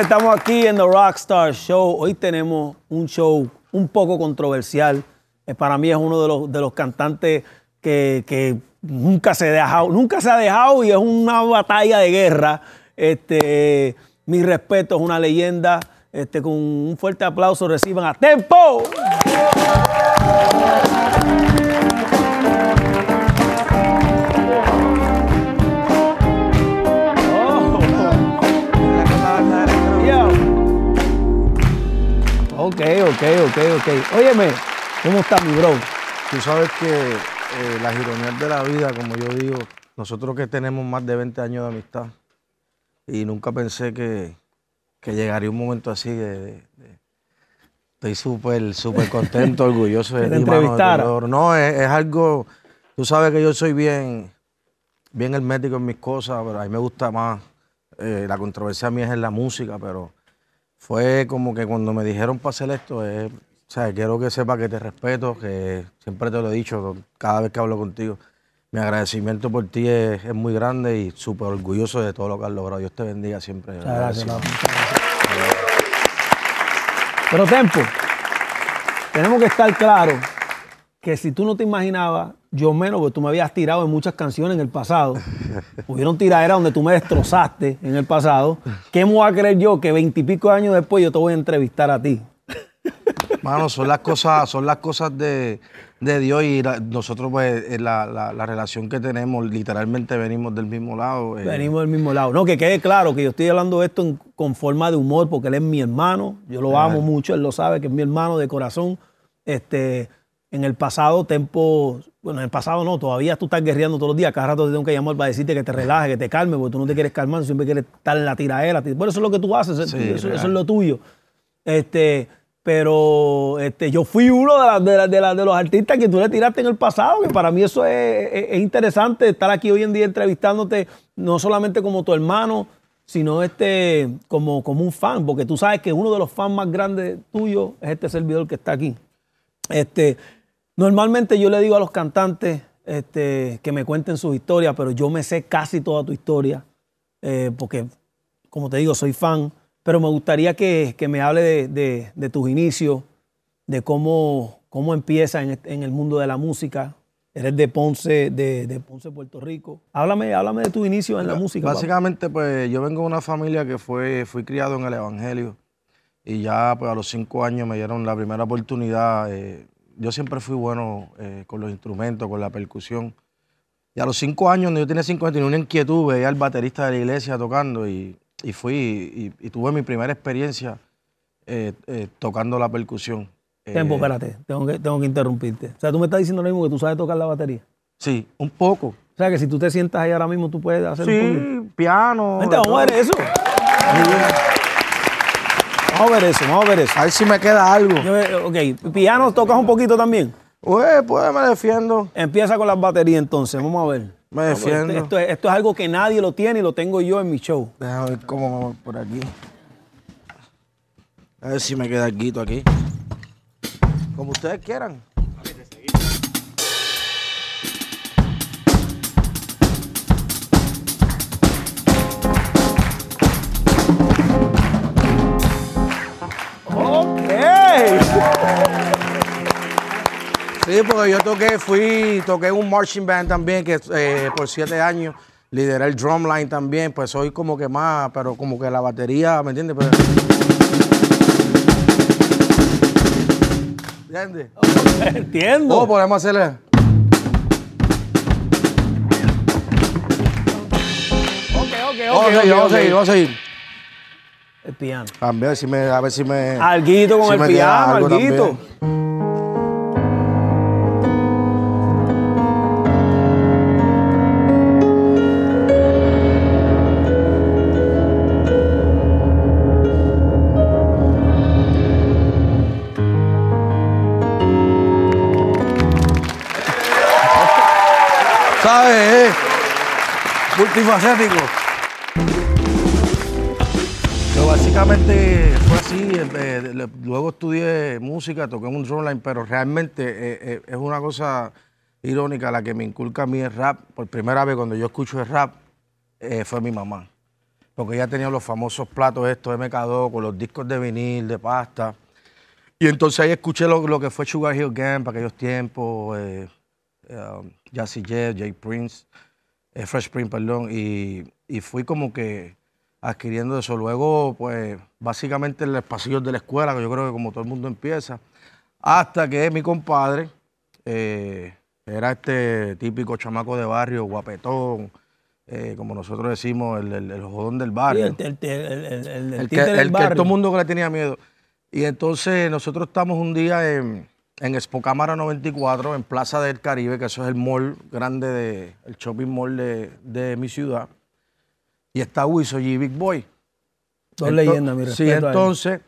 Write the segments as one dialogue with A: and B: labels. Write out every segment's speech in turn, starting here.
A: estamos aquí en The Rockstar Show. Hoy tenemos un show un poco controversial. Eh, para mí es uno de los, de los cantantes que, que nunca, se ha dejado, nunca se ha dejado y es una batalla de guerra. Este, mi respeto, es una leyenda. Este, con un fuerte aplauso reciban a Tempo. Ok, ok, ok, ok. Óyeme, ¿cómo está mi bro?
B: Tú sabes que eh, las ironías de la vida, como yo digo, nosotros que tenemos más de 20 años de amistad, y nunca pensé que, que llegaría un momento así de... estoy súper, súper contento, orgulloso de ti, mano. No, es, es algo... Tú sabes que yo soy bien, bien hermético en mis cosas, pero a mí me gusta más... eh, la controversia mía es en la música, pero fue como que cuando me dijeron para hacer esto, o sea, quiero que sepa que te respeto, que siempre te lo he dicho cada vez que hablo contigo. Mi agradecimiento por ti es, es muy grande y súper orgulloso de todo lo que has logrado. Dios te bendiga siempre.
A: Gracias. Pero Tempo, tenemos que estar claros que si tú no te imaginabas, yo menos, porque tú me habías tirado en muchas canciones en el pasado. Hubieron tiraderas donde tú me destrozaste en el pasado. ¿Qué me voy a creer yo que veintipico años después yo te voy a entrevistar a ti?
B: Mano, son las cosas, son las cosas de, de Dios y la- nosotros, pues, eh, la, la- la relación que tenemos, literalmente venimos del mismo lado. eh,
A: Venimos del mismo lado. No, que quede claro que yo estoy hablando de esto en- con forma de humor porque él es mi hermano. Yo lo amo mucho, él lo sabe que es mi hermano de corazón. Este, en el pasado, Tempo, bueno, en el pasado no, todavía tú estás guerreando todos los días. Cada rato te tengo que llamar para decirte que te relajes, que te calmes, porque tú no te quieres calmar, siempre quieres estar en la tiraera. Bueno, eso es lo que tú haces, eso,
B: Sí,
A: eso
B: real.
A: es lo tuyo. Este, pero este, yo fui uno de, los artistas que tú le tiraste en el pasado, que para mí eso es, es- es interesante estar aquí hoy en día entrevistándote, no solamente como tu hermano, sino este, como, como un fan, porque tú sabes que uno de los fans más grandes tuyos es este servidor que está aquí. Este, normalmente yo le digo a los cantantes este, que me cuenten sus historias, pero yo me sé casi toda tu historia, eh, porque, como te digo, soy fan, pero me gustaría que, que me hable de, de- de tus inicios, de cómo, cómo empieza en, en el mundo de la música. Eres de Ponce, de, de Ponce, Puerto Rico. Háblame, háblame de tus inicios en la música.
B: Básicamente, pues yo vengo de una familia que fue, fui criado en el Evangelio y ya pues a los cinco años me dieron la primera oportunidad. eh, yo siempre fui bueno eh, con los instrumentos, con la percusión. Y a los cinco años, cuando yo tenía cinco años, tenía una inquietud, veía al baterista de la iglesia tocando y, y fui y, y tuve mi primera experiencia eh, eh, tocando la percusión.
A: Tempo, espérate, tengo que, tengo que interrumpirte. O sea, tú me estás diciendo lo mismo que tú sabes tocar la batería.
B: Sí, un poco.
A: O sea, que si tú te sientas ahí ahora mismo, tú puedes hacer un.
B: Sí, piano.
A: Vente,
B: de
A: vamos a ver eso. Vamos a ver eso, vamos a ver eso.
B: A ver si me queda algo.
A: Yo, ok, piano tocas un poquito también.
B: Pues, pues me defiendo.
A: Empieza con las baterías entonces, vamos a ver.
B: Me defiendo.
A: Esto, es, esto es algo que nadie lo tiene y lo tengo yo en mi show.
B: Déjame ver cómo vamos por aquí. A ver si me queda algo aquí. Como ustedes quieran. Sí, porque yo toqué, fui, toqué un marching band también, que eh, por siete años lideré el drumline también, pues soy como que más, pero como que la batería, ¿me entiendes? Pues- ¿Entiendes?
A: Entiendo.
B: Oh, podemos hacerle.
A: ok, ok, ok.
B: Vamos a seguir, vamos
A: ok.
B: a seguir, vamos a seguir.
A: El piano.
B: A ver si me, a ver si me.
A: Alguito con
B: si
A: el piano, alguito.
B: también. Multifacético. Pero básicamente fue así. eh, le- luego estudié música, toqué un drumline, pero realmente eh, eh, es una cosa irónica la que me inculca a mí el rap. Por primera vez cuando yo escucho el rap, eh, fue mi mamá. porque ella tenía los famosos platos estos MK2 con los discos de vinil, de pasta. Y entonces ahí escuché lo, que fue Sugar Hill Gang para aquellos tiempos, eh, um, Jazzy Jeff, Jay Prince, eh, Fresh Prince, perdón, y, y fui como que adquiriendo eso. Luego, pues, básicamente en los pasillos de la escuela, que yo creo que como todo el mundo empieza, hasta que mi compadre eh, era este típico chamaco de barrio, guapetón, eh, como nosotros decimos, el, el- el jodón del
A: Sí,
B: barrio.
A: el, el, el, el,
B: que,
A: del
B: que
A: barrio.
B: todo el mundo que le tenía miedo. Y entonces nosotros estamos un día en, en Expo Cámara 94, en Plaza del Caribe, que eso es el mall grande, de, el shopping mall de, de mi ciudad. Y está Wiso y Big Boy.
A: Dos leyendas, mi
B: Sí, entonces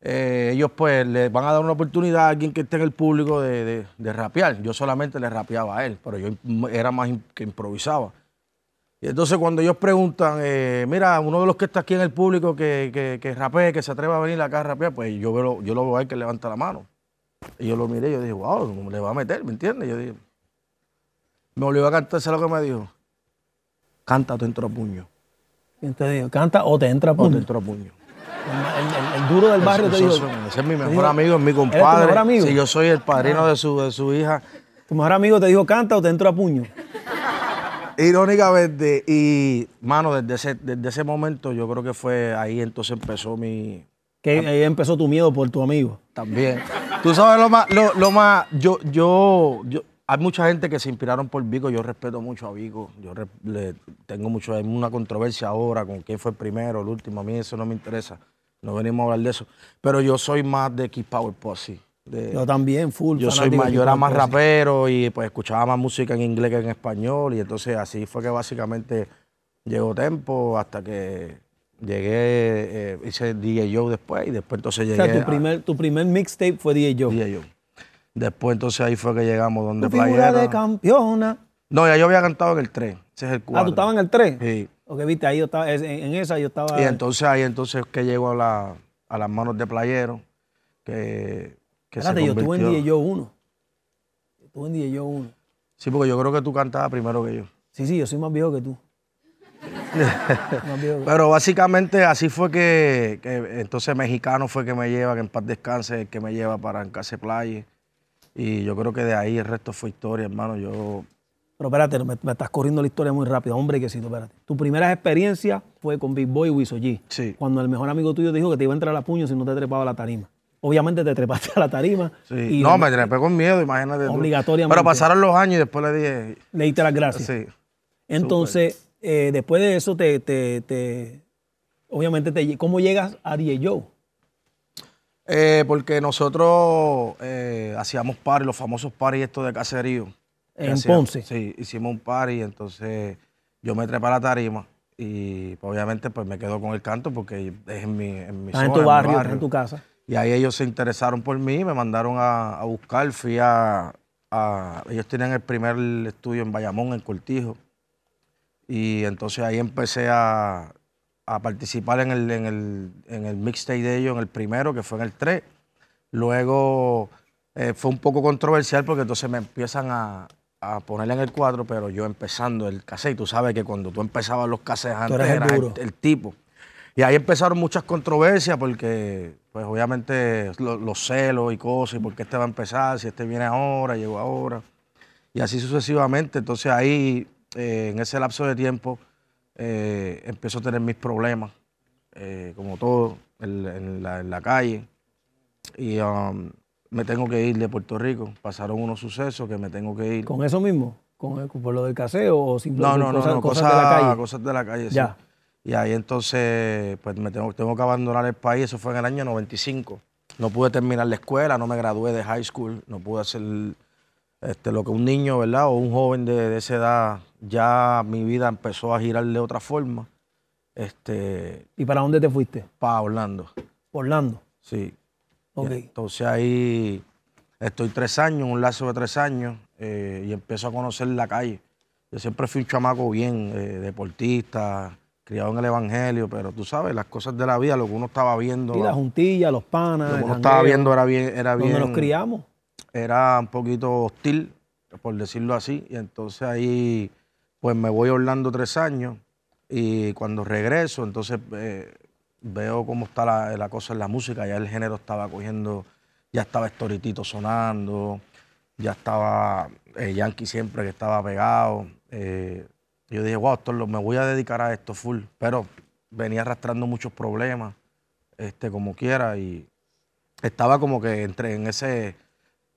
B: eh, ellos pues le van a dar una oportunidad a alguien que esté en el público de, de- de rapear. Yo solamente le rapeaba a él, pero yo era más que improvisaba. Y entonces cuando ellos preguntan, eh, mira, uno de los que está aquí en el público que, que, que rapee, que se atreva a venir acá a rapear, pues yo, veo, yo lo veo a él que levanta la mano. Y yo lo miré y yo dije, wow, ¿cómo le va a meter? ¿Me entiendes? Yo dije, me obligó a cantar, ¿sabes lo que me dijo? Canta, te entro a puño.
A: ¿Quién te dijo? Canta o te entra
B: O te
A: punto.
B: entro a puño.
A: El, el- el duro del barrio te
B: Eso-
A: dijo.
B: eso- ese es mi mejor
A: dijo,
B: amigo, es mi
A: ¿eres tu
B: compadre.
A: mejor amigo? Ah.
B: Si yo soy el padrino de, su, de su hija.
A: Tu mejor amigo te dijo canta o te entro a puño.
B: Irónicamente, y mano, desde ese, desde ese momento yo creo que fue ahí entonces empezó mi.
A: Que ahí empezó tu miedo por tu amigo.
B: También. Tú sabes lo más, lo, lo más, yo, yo, yo, hay mucha gente que se inspiraron por Vico, yo respeto mucho a Vico, yo re- le tengo mucho, hay una controversia ahora con quién fue el primero, el último, a mí eso no me interesa, no venimos a hablar de eso, pero yo soy más de Keep Power Posse. de-
A: Yo también, full.
B: Yo soy yo era más rapero y pues escuchaba más música en inglés que en español y entonces así fue que básicamente llegó Tempo hasta que llegué, eh, hice DJ Joe después y después entonces
A: O
B: llegué
A: sea, tu
B: a
A: primer, tu primer mixtape fue DJ Joe.
B: DJ Joe. Después entonces ahí fue que llegamos donde Playera.
A: de campeona.
B: No, ya yo había cantado en el 3, ese es el 4.
A: Ah, tú estabas en el 3.
B: Sí.
A: Ok, viste, ahí yo estaba, en, en esa yo estaba.
B: Y entonces ahí entonces que llegó a, la- a las manos de Playero, que, que
A: Espérate,
B: se
A: yo estuve en DJ Joe 1. Yo estuve en DJ Joe 1.
B: Sí, porque yo creo que tú cantabas primero que yo.
A: Sí, sí, yo soy más viejo que tú.
B: Pero básicamente así fue que, que entonces mexicano fue que me lleva, que en paz descanse, que me lleva para Encase Playa. Y yo creo que de ahí el resto fue historia, hermano. Yo,
A: Pero espérate, me, me estás corriendo la historia muy rápido. Hombre, que sí, espérate. Tu primera experiencia fue con Big Boy y Wiso G.
B: Sí.
A: Cuando el mejor amigo tuyo dijo que te iba a entrar a puño si no te trepaba a la tarima. Obviamente te trepaste a la tarima.
B: sí.
A: Y
B: no, me trepé con miedo, imagínate. tú.
A: Obligatoriamente.
B: Pero pasaron los años y después le dije,
A: le diste las gracias.
B: sí.
A: Entonces, eh, después de eso, te, te, te- obviamente, te, ¿cómo llegas a DJ Joe?
B: Eh, porque nosotros eh, hacíamos party, los famosos party estos de caserío.
A: En
B: hacíamos.
A: Ponce.
B: Sí, hicimos un party, entonces yo me trepé a la tarima y pues, obviamente pues me quedo con el canto porque es en mi, en mi
A: Estás en
B: zona,
A: tu barrio, estás en tu casa.
B: Y ahí ellos se interesaron por mí, me mandaron a, a buscar, fui a, a- Ellos tenían el primer estudio en Bayamón, en Cortijo. Y entonces ahí empecé a, a participar en el, en el, en el mixtape de ellos, en el primero, que fue en el 3. Luego eh, fue un poco controversial porque entonces me empiezan a, a poner en el 4, pero yo empezando el cassette. Tú sabes que cuando tú empezabas los cassettes antes eras el, el tipo. Y ahí empezaron muchas controversias porque, pues obviamente, lo- los celos y cosas, y por qué este va a empezar, si este viene ahora, llegó ahora. Y así sucesivamente. Entonces ahí, eh, en ese lapso de tiempo, eh, empiezo a tener mis problemas, eh, como todo, en, en la, en la calle. Y um, me tengo que ir de Puerto Rico. Pasaron unos sucesos que me tengo que ir.
A: ¿Con eso mismo? ¿Con el- ¿Por lo del caseo o
B: No,
A: simplemente
B: no, no,
A: cosas,
B: no,
A: cosas
B: cosas,
A: de la calle?
B: cosas de la calle. sí.
A: Ya.
B: Y ahí entonces, pues me tengo, tengo que abandonar el país. Eso fue en el año 95. No pude terminar la escuela, no me gradué de high school, no pude hacer este, lo que un niño, ¿verdad? O un joven de, de esa edad, ya mi vida empezó a girar de otra forma. Este,
A: ¿Y para dónde te fuiste?
B: para Orlando,
A: Orlando.
B: sí.
A: Ok.
B: Y Entonces ahí estoy tres años, un lazo de tres años, eh, y empiezo a conocer la calle. Yo siempre fui un chamaco bien, eh, deportista, criado en el evangelio, pero tú sabes, las cosas de la vida, lo que uno estaba viendo,
A: Y la
B: lo
A: juntilla, los panas,
B: que
A: el
B: uno estaba
A: jangueo,
B: viendo era bien, era bien,
A: nos criamos.
B: Era un poquito hostil, por decirlo así, y entonces ahí, pues me voy a Orlando tres años, Y cuando regreso, entonces eh, veo cómo está la, la cosa en la música. Ya el género estaba cogiendo, ya estaba Storitito sonando, ya estaba eh, Yankee siempre que estaba pegado. Eh, yo dije, wow, esto me voy a dedicar a esto full. Pero venía arrastrando muchos problemas, este, como quiera, y estaba como que entre en ese,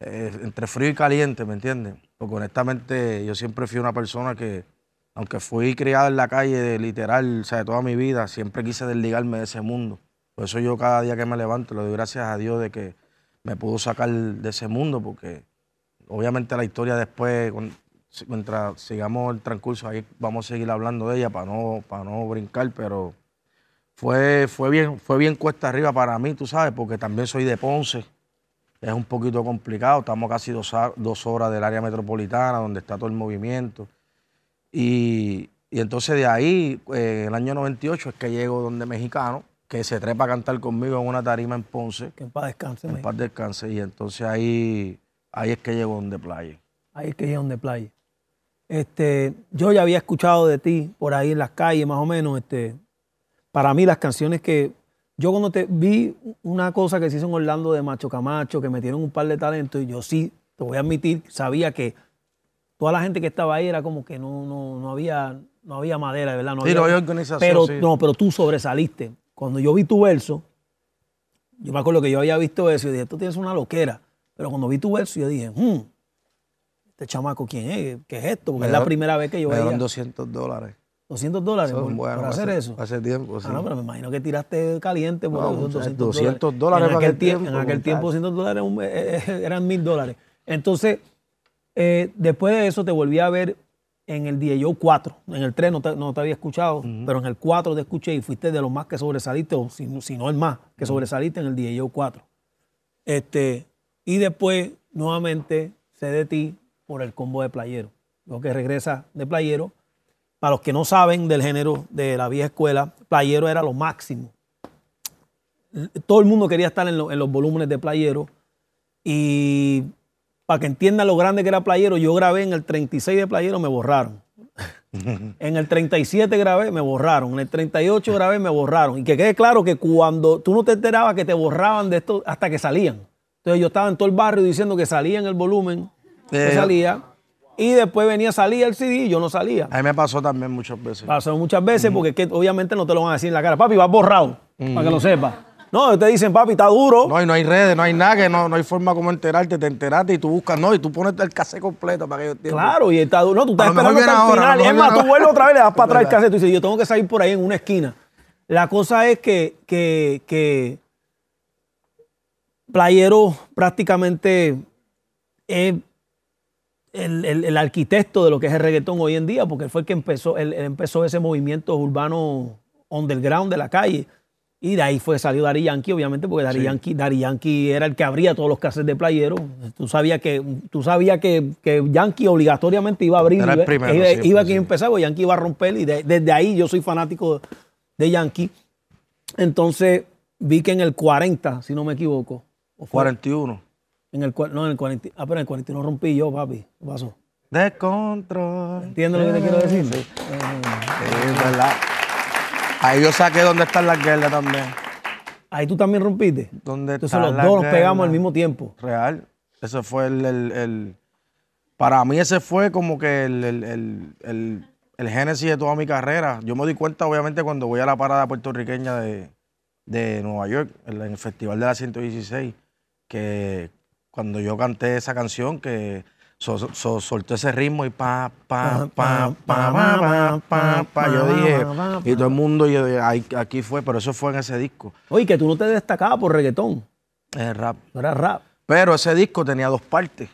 B: entre frío y caliente, ¿me entiendes? Porque honestamente yo siempre fui una persona que, aunque fui criado en la calle, literal, o sea, de toda mi vida, siempre quise desligarme de ese mundo. Por eso yo cada día que me levanto le doy gracias a Dios de que me pudo sacar de ese mundo, porque obviamente la historia después, mientras sigamos el transcurso, ahí vamos a seguir hablando de ella para no, para no brincar, pero fue, fue, bien, fue bien cuesta arriba para mí, tú sabes, porque también soy de Ponce. Es un poquito complicado, estamos casi dos, dos horas del área metropolitana, donde está todo el movimiento. Y, y entonces de ahí, eh, en el año 98, es que llego donde Mexicano, que se trepa a cantar conmigo en una tarima en Ponce,
A: Que en paz descanse.
B: en paz descanse, y entonces ahí, ahí es que llego donde Playa.
A: Ahí es que llegan de playa. Este, yo ya había escuchado de ti por ahí en las calles, más o menos. Este, para mí, las canciones que. Yo cuando te vi una cosa que se hizo en Orlando de Macho Camacho, que metieron un par de talentos, y yo sí, te voy a admitir, sabía que toda la gente que estaba ahí era como que no, no, no había, no había madera, de ¿verdad? No
B: Sí,
A: había,
B: no había organización,
A: Pero,
B: sí.
A: no, pero tú sobresaliste. Cuando yo vi tu verso, yo me acuerdo que yo había visto eso y dije, tú tienes una loquera. Pero cuando vi tu verso, yo dije, hmm, este chamaco, ¿quién es? ¿Qué es esto? Porque
B: Me
A: es la primera vez que yo
B: Me
A: veía
B: dieron 200 dólares.
A: 200 dólares por,
B: buenos,
A: por hacer
B: hace-
A: eso.
B: Hace tiempo, sí.
A: Ah, no, pero me imagino que tiraste caliente por
B: No,
A: esos
B: muchachos,
A: 200,
B: 200 dólares
A: En aquel, tiempo, en aquel tiempo
B: muchacho.
A: 200 dólares eh, eh, eran mil dólares. Entonces, eh, después de eso te volví a ver en el DJO 4. En el 3 no te, no te había escuchado, pero en el 4 te escuché y fuiste de los más que sobresaliste, o si, no- si no el más, que sobresaliste en el DJO 4. Este, y después, nuevamente, sé de ti por el combo de playero. Lo que regresa de playero. Para los que no saben del género de la vieja escuela, playero era lo máximo. Todo el mundo quería estar en, lo- en los volúmenes de playero. Y para que entiendan lo grande que era playero, yo grabé en el 36 de playero, me borraron. En el 37 grabé, me borraron. En el 38 grabé, me borraron. Y que quede claro que cuando tú no te enterabas que te borraban de esto hasta que salían. Entonces yo estaba en todo el barrio diciendo que salía en el volumen, que
B: Eh,
A: salía. Y después venía, salía el CD y yo no salía.
B: A mí me pasó también muchas veces.
A: Pasó muchas veces porque es que obviamente no te lo van a decir en la cara. Papi, vas borrado, para que lo sepas. No, te dicen, papi, está duro.
B: No, y no hay redes, no hay nada, que no, no hay forma como enterarte, te enteraste y tú buscas, no, y tú pones el cassette completo para que yo entienda.
A: Claro, y está duro. No, tú estás esperando hasta el
B: ahora,
A: final. Es más, tú vuelves otra vez, le das para atrás el cassette y dices, yo tengo que salir por ahí en una esquina. La cosa es que, que, que Playero prácticamente es el, el- el arquitecto de lo que es el reggaetón hoy en día, porque fue el que empezó, él, él empezó ese movimiento urbano underground de la calle. Y de ahí fue, salió Dari Yankee, obviamente, porque Dari, Yankee, Yankee era el que abría todos los cassettes de playero. Tú sabías que, tú sabías que, que Yankee obligatoriamente iba a abrir.
B: Era el
A: iba-
B: primero,
A: iba,
B: siempre,
A: iba quien
B: sí.
A: empezaba, Yankee iba a romper. Y de- desde ahí yo soy fanático de Yankee. Entonces vi que en el 40, si no me equivoco, o fue
B: 41.
A: En el, cua- no, en el 40, ah, pero en el 41 rompí yo, papi. ¿Qué pasó?
B: Descontrol.
A: ¿Entiendes lo que te quiero decir?
B: Sí, es verdad. Ahí yo saqué dónde están las guerras también.
A: Ahí tú también rompiste.
B: ¿Dónde
A: Entonces los dos nos pegamos al mismo tiempo.
B: Real. Ese fue el, el- el- Para mí ese fue como que el, el, el, el- el génesis de toda mi carrera. Yo me di cuenta, obviamente, cuando voy a la parada puertorriqueña de, de Nueva York, en el Festival de la 116, que cuando yo canté esa canción que soltó ese ritmo y pa, pa, pa, pa, pa, pa, pa, yo dije, y todo el mundo, yo, aquí fue, pero eso fue en ese disco.
A: Oye, que tú no te destacabas por reggaetón.
B: era rap.
A: Era rap.
B: Pero ese disco tenía dos partes.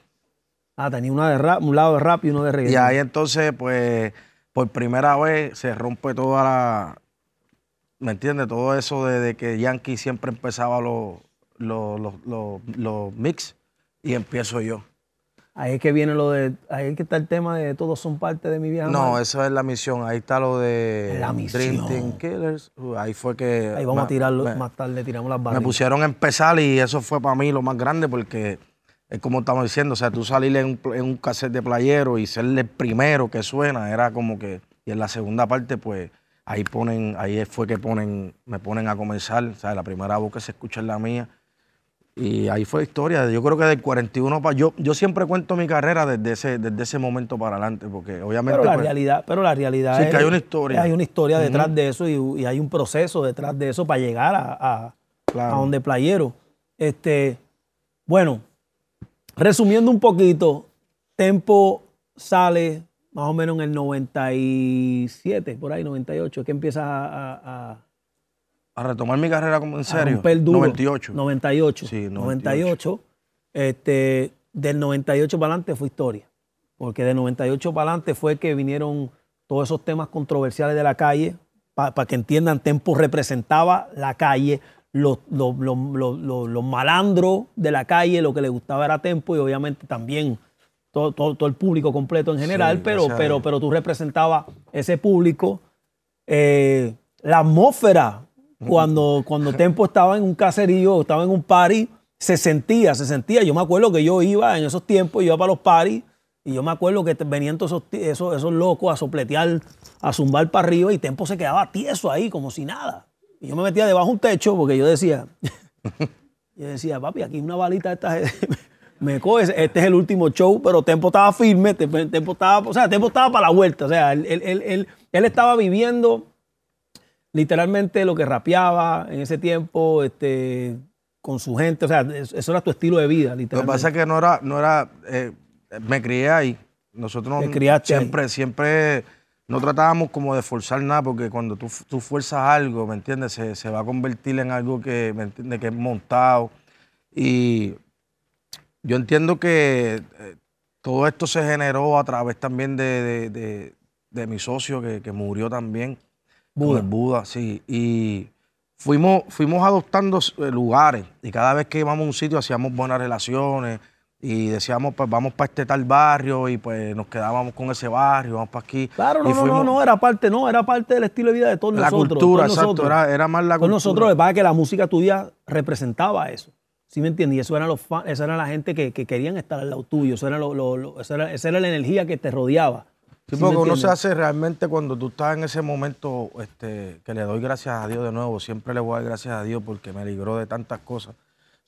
A: Ah, tenía una de rap, un lado de rap y uno de reggaetón.
B: Y ahí entonces, pues, por primera vez se rompe toda la, ¿me entiendes? Todo eso de, que Yankee siempre empezaba los los lo, lo, mix y empiezo yo.
A: Ahí es que viene lo de. Ahí es que está el tema de todos son parte de mi vieja.
B: No, eso es la misión. Ahí está lo de
A: La misión.
B: Dream Team Killers. Uh, Ahí fue que.
A: Ahí vamos a
B: me-
A: tirarlo
B: me-
A: más tarde, tiramos las
B: Me
A: barras.
B: pusieron a empezar y eso fue para mí lo más grande porque es como estamos diciendo, o sea, tú salir en un, en un cassette de playero y ser el primero que suena, era como que, y en la segunda parte, pues, ahí ponen, ahí fue que ponen, me ponen a comenzar, o sea, la primera voz que se escucha es la mía. Y ahí fue historia. Yo creo que del 41 para. Yo, yo siempre cuento mi carrera desde ese, desde ese momento para adelante, porque obviamente.
A: Pero la
B: pues,
A: realidad, pero la realidad
B: Sí,
A: es
B: que hay una historia.
A: Hay una historia detrás de eso y, y hay un proceso detrás de eso para llegar a, a,
B: Claro.
A: a donde playero. Este, bueno, resumiendo un poquito, Tempo sale más o menos en el 97, por ahí, 98, que empieza a, a-
B: A retomar mi carrera como en
A: a
B: serio.
A: romper duro.
B: 98.
A: 98.
B: Sí,
A: 98. Este, del 98 para adelante fue historia. Porque del 98 para adelante fue que vinieron todos esos temas controversiales de la calle. Para que entiendan, Tempo representaba la calle, los, los, los- los- malandros de la calle, lo que le gustaba era Tempo y obviamente también todo, todo- todo el público completo en general,
B: Sí,
A: pero,
B: a
A: pero, pero tú representabas ese público. Eh, la atmósfera, cuando, cuando Tempo estaba en un caserío, estaba en un party, se sentía, se sentía. Yo me acuerdo que yo iba en esos tiempos, yo iba para los paris, y yo me acuerdo que venían todos esos, esos, esos locos a sopletear, a zumbar para arriba, y Tempo se quedaba tieso ahí, como si nada. Y yo me metía debajo de un techo, porque yo decía, yo decía, papi, aquí una balita de esta me coge, este es el último show, pero Tempo estaba firme, Tempo estaba, o sea, Tempo estaba para la vuelta, o sea, él, él- él- él- él estaba viviendo literalmente lo que rapeaba en ese tiempo, este, con su gente, o sea, es- eso era tu estilo de vida,
B: Lo que
A: literalmente.
B: pasa es que no era, no era, eh, me crié ahí. Nosotros
A: ahí.
B: siempre, siempre no tratábamos como de forzar nada, porque cuando tú, tú fuerzas algo, ¿me entiendes? Se, se va a convertir en algo que, ¿me entiendes? Que es montado. Y yo entiendo que eh, todo esto se generó a través también de, de- de- de mi socio que, que murió también. Con
A: Buda.
B: el Buda, sí. Y fuimos, fuimos adoptando eh, lugares y cada vez que íbamos a un sitio hacíamos buenas relaciones y decíamos, pues vamos para este tal barrio y pues nos quedábamos con ese barrio, vamos para aquí.
A: Claro, no,
B: Y
A: no, no, era parte, no, era parte del estilo de vida de todos
B: La
A: nosotros.
B: cultura,
A: todos
B: exacto,
A: nosotros.
B: era, era más la
A: Con
B: cultura.
A: nosotros, lo que la música tuya representaba eso. ¿Sí me entiendes? Y eso eran los fan- esa era la gente que, que querían estar al lado tuyo. Eso era lo, lo- lo- esa, era, esa era la energía que te rodeaba.
B: Sí,
A: ¿Sí me
B: porque uno se hace realmente cuando tú estás en ese momento, este, que le doy gracias a Dios de nuevo, siempre le voy a dar gracias a Dios porque me libró de tantas cosas.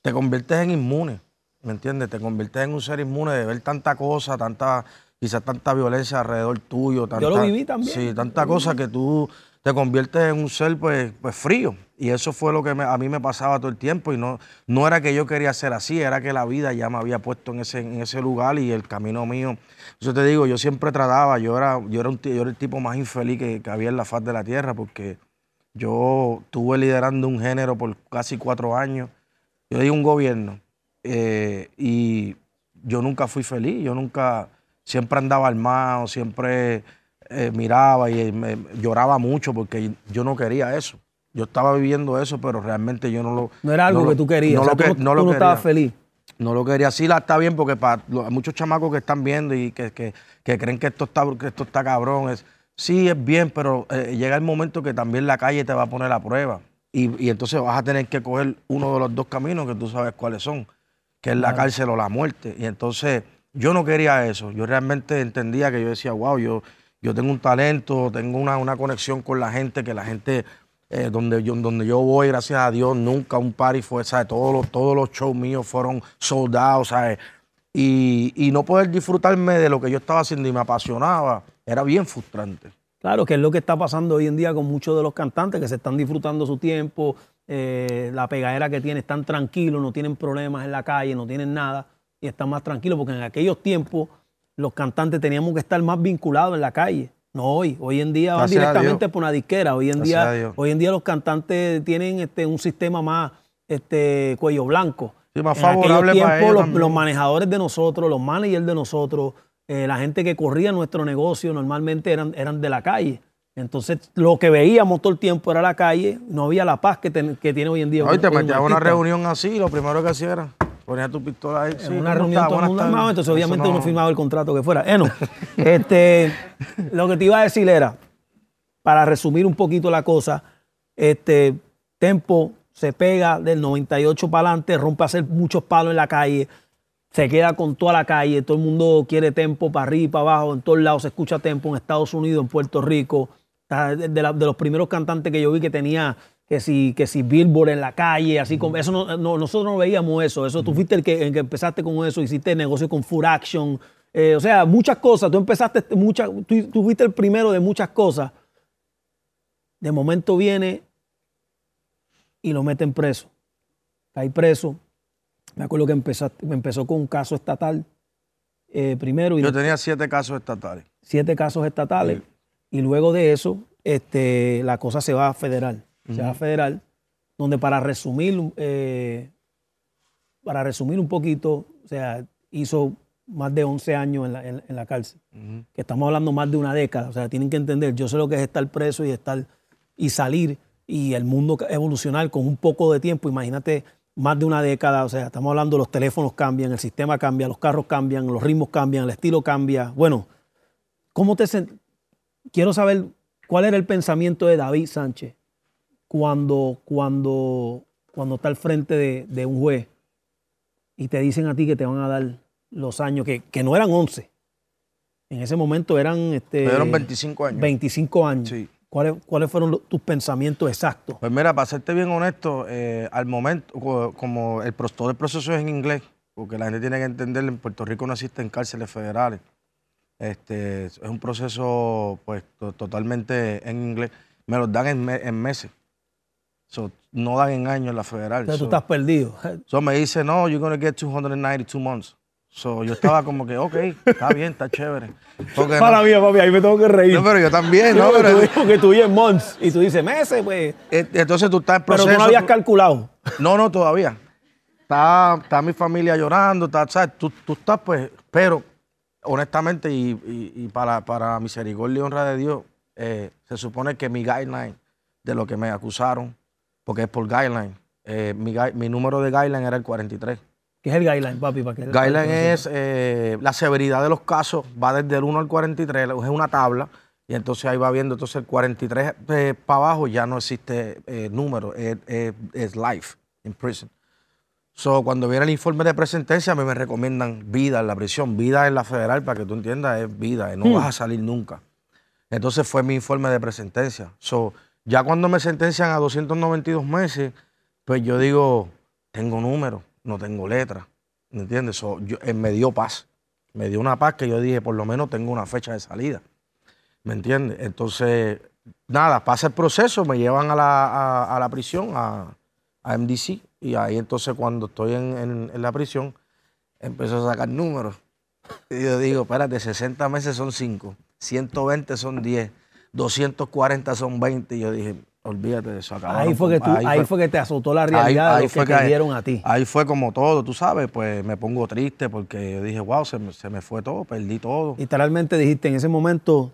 B: Te conviertes en inmune, ¿me entiendes? Te conviertes en un ser inmune de ver tanta cosa, tanta, quizás tanta violencia alrededor tuyo. Tanta,
A: lo viví también.
B: Sí, tanta cosa que tú te conviertes en un ser pues, pues frío. Y eso fue lo que a mí me pasaba todo el tiempo. Y no, no era que yo quería ser así, era que la vida ya me había puesto en ese, en ese lugar y el camino mío. Yo te digo, yo siempre trataba, yo era, yo era, un, yo era el tipo más infeliz que, que había en la faz de la tierra porque yo estuve liderando un género por casi cuatro años. Yo di un gobierno eh, y yo nunca fui feliz, yo nunca, siempre andaba armado, siempre eh, miraba y me- lloraba mucho porque yo no quería eso. Yo estaba viviendo eso, pero realmente yo no lo...
A: No era algo que tú querías.
B: No
A: o sea,
B: lo,
A: tú no,
B: no
A: tú
B: lo
A: no
B: quería.
A: estabas feliz.
B: No lo quería. Sí, la está bien porque para los- muchos chamacos que están viendo y que, que- que creen que esto está, que esto está cabrón. Es, sí, es bien, pero eh, llega el momento que también la calle te va a poner a prueba. Y, y entonces vas a tener que coger uno de los dos caminos que tú sabes cuáles son, que es la cárcel o la muerte. Y entonces yo no quería eso. Yo realmente entendía que yo decía, wow, yo, yo tengo un talento, tengo una, una conexión con la gente, que la gente eh, donde, yo, donde yo voy, gracias a Dios, nunca un party fue, ¿sabes? Todos los, todos los shows míos fueron soldados, ¿sabes? Y, y no poder disfrutarme de lo que yo estaba haciendo y me apasionaba, era bien frustrante.
A: Claro, que es lo que está pasando hoy en día con muchos de los cantantes que se están disfrutando su tiempo, eh, la pegadera que tienen, están tranquilos, no tienen problemas en la calle, no tienen nada y están más tranquilos porque en aquellos tiempos los cantantes teníamos que estar más vinculados en la calle. No hoy, hoy en día van
B: Gracias
A: directamente por una disquera. Hoy en
B: Gracias
A: día, hoy en día los cantantes tienen este, un sistema más este, cuello blanco.
B: Sí, más
A: En
B: favorable para
A: tiempos,
B: ellos
A: los, los manejadores de nosotros, los managers de nosotros, eh, la gente que corría nuestro negocio normalmente eran, eran de la calle. Entonces, lo que veíamos todo el tiempo era la calle, no había la paz que, ten- que tiene hoy en día.
B: Hoy te metías a una reunión así, lo primero que hacía era poner tu pistola ahí. sí,
A: En una
B: ¿cómo
A: reunión todo el mundo armado, entonces obviamente
B: no-
A: uno firmaba el contrato que fuera. Eh, no. este, lo que te iba a decir era, para resumir un poquito la cosa, este Tempo se pega del 98 para adelante, rompe a hacer muchos palos en la calle, se queda con toda la calle, todo el mundo quiere Tempo para arriba y para abajo, en todos lados se escucha Tempo, en Estados Unidos, en Puerto Rico, la- de los primeros cantantes que yo vi que tenía que si, que si Billboard en la calle, así como eso no, no- nosotros no veíamos eso. Eso tú fuiste el que, el que empezaste con eso, hiciste negocio con Food Action. eh, o sea, muchas cosas. Tú empezaste muchas, tú, tú fuiste el primero de muchas cosas. De momento viene y lo meten preso. Cae preso. Me acuerdo que empezaste- empezó con un caso estatal eh, primero y
B: Yo tenía siete casos estatales.
A: siete casos estatales. Y luego de eso, este, la cosa se va a federal. Federal, donde para resumir, eh, para resumir un poquito, o sea, hizo más de 11 años en la, en- en la cárcel. Que estamos hablando más de una década. O sea, tienen que entender, yo sé lo que es estar preso y estar y salir y el mundo evolucionar con un poco de tiempo. Imagínate más de una década. O sea, estamos hablando, los teléfonos cambian, el sistema cambia, los carros cambian, los ritmos cambian, el estilo cambia. Bueno, ¿cómo te sent- Quiero saber cuál era el pensamiento de David Sánchez cuando, cuando, cuando está al frente de, de un juez y te dicen a ti que te van a dar los años, que, que no eran 11. En ese momento eran... Este,
B: Me dieron 25 años.
A: 25 años.
B: Sí.
A: ¿Cuáles, ¿Cuáles fueron los- tus pensamientos exactos?
B: Pues mira, para serte bien honesto, eh, al momento, co- como el, todo el proceso es en inglés, porque la gente tiene que entender, en Puerto Rico no existen cárceles federales. Este, es un proceso pues to- totalmente en inglés. Me los dan en, me- en meses. So, no dan en años en la federal.
A: Entonces tú
B: So-
A: estás perdido.
B: So me dice, no, you're going to get 292 months. So yo estaba como que, ok, está bien, está chévere. Porque no-
A: Para mí, papi, ahí me tengo que reír.
B: no, pero yo también, ¿no?
A: No,
B: Pero,
A: tú dices que tú en months y tú dices meses, pues.
B: eh, entonces tú estás en
A: Pero
B: proceso.
A: tú no habías
B: tú-
A: calculado.
B: No, no, todavía. Está, está mi familia llorando, está, ¿sabes? Tú, tú estás, pues, pero honestamente y, y- y para, para misericordia y honra de Dios, eh, se supone que mi guideline de lo que me acusaron, porque es por guideline, eh, mi, número de guideline era el 43.
A: ¿Qué es el guideline, papi? Para que
B: Guideline es eh, la severidad de los casos, va desde el 1 al 43, es una tabla, y entonces ahí va viendo, entonces el 43 para abajo ya no existe eh, número, es, es- es life in prison. So, cuando viene el informe de presentencia, a mí me recomiendan vida en la prisión, vida en la federal, para que tú entiendas, es vida, eh, no vas a salir nunca. Entonces fue mi informe de presentencia. So, ya cuando me sentencian a 292 meses, pues yo digo, tengo número, no tengo letra. ¿Me entiendes? Yo- eh, me dio paz. Me dio una paz que yo dije, por lo menos tengo una fecha de salida. ¿Me entiendes? Entonces, nada, pasa el proceso, me llevan a la, a la prisión, a, a MDC, y ahí entonces cuando estoy en, en- en la prisión, empiezo a sacar números. Y yo digo, espérate, 60 meses son 5, 120 son 10, 240 son 20. Y yo dije, olvídate de eso.
A: Ahí fue, que tú, ahí fue que te azotó la realidad de lo que te
B: ahí-
A: dieron a ti.
B: Ahí fue como todo, tú sabes, pues me pongo triste porque yo dije, wow, se me, se me fue todo, perdí todo.
A: Literalmente dijiste en ese momento,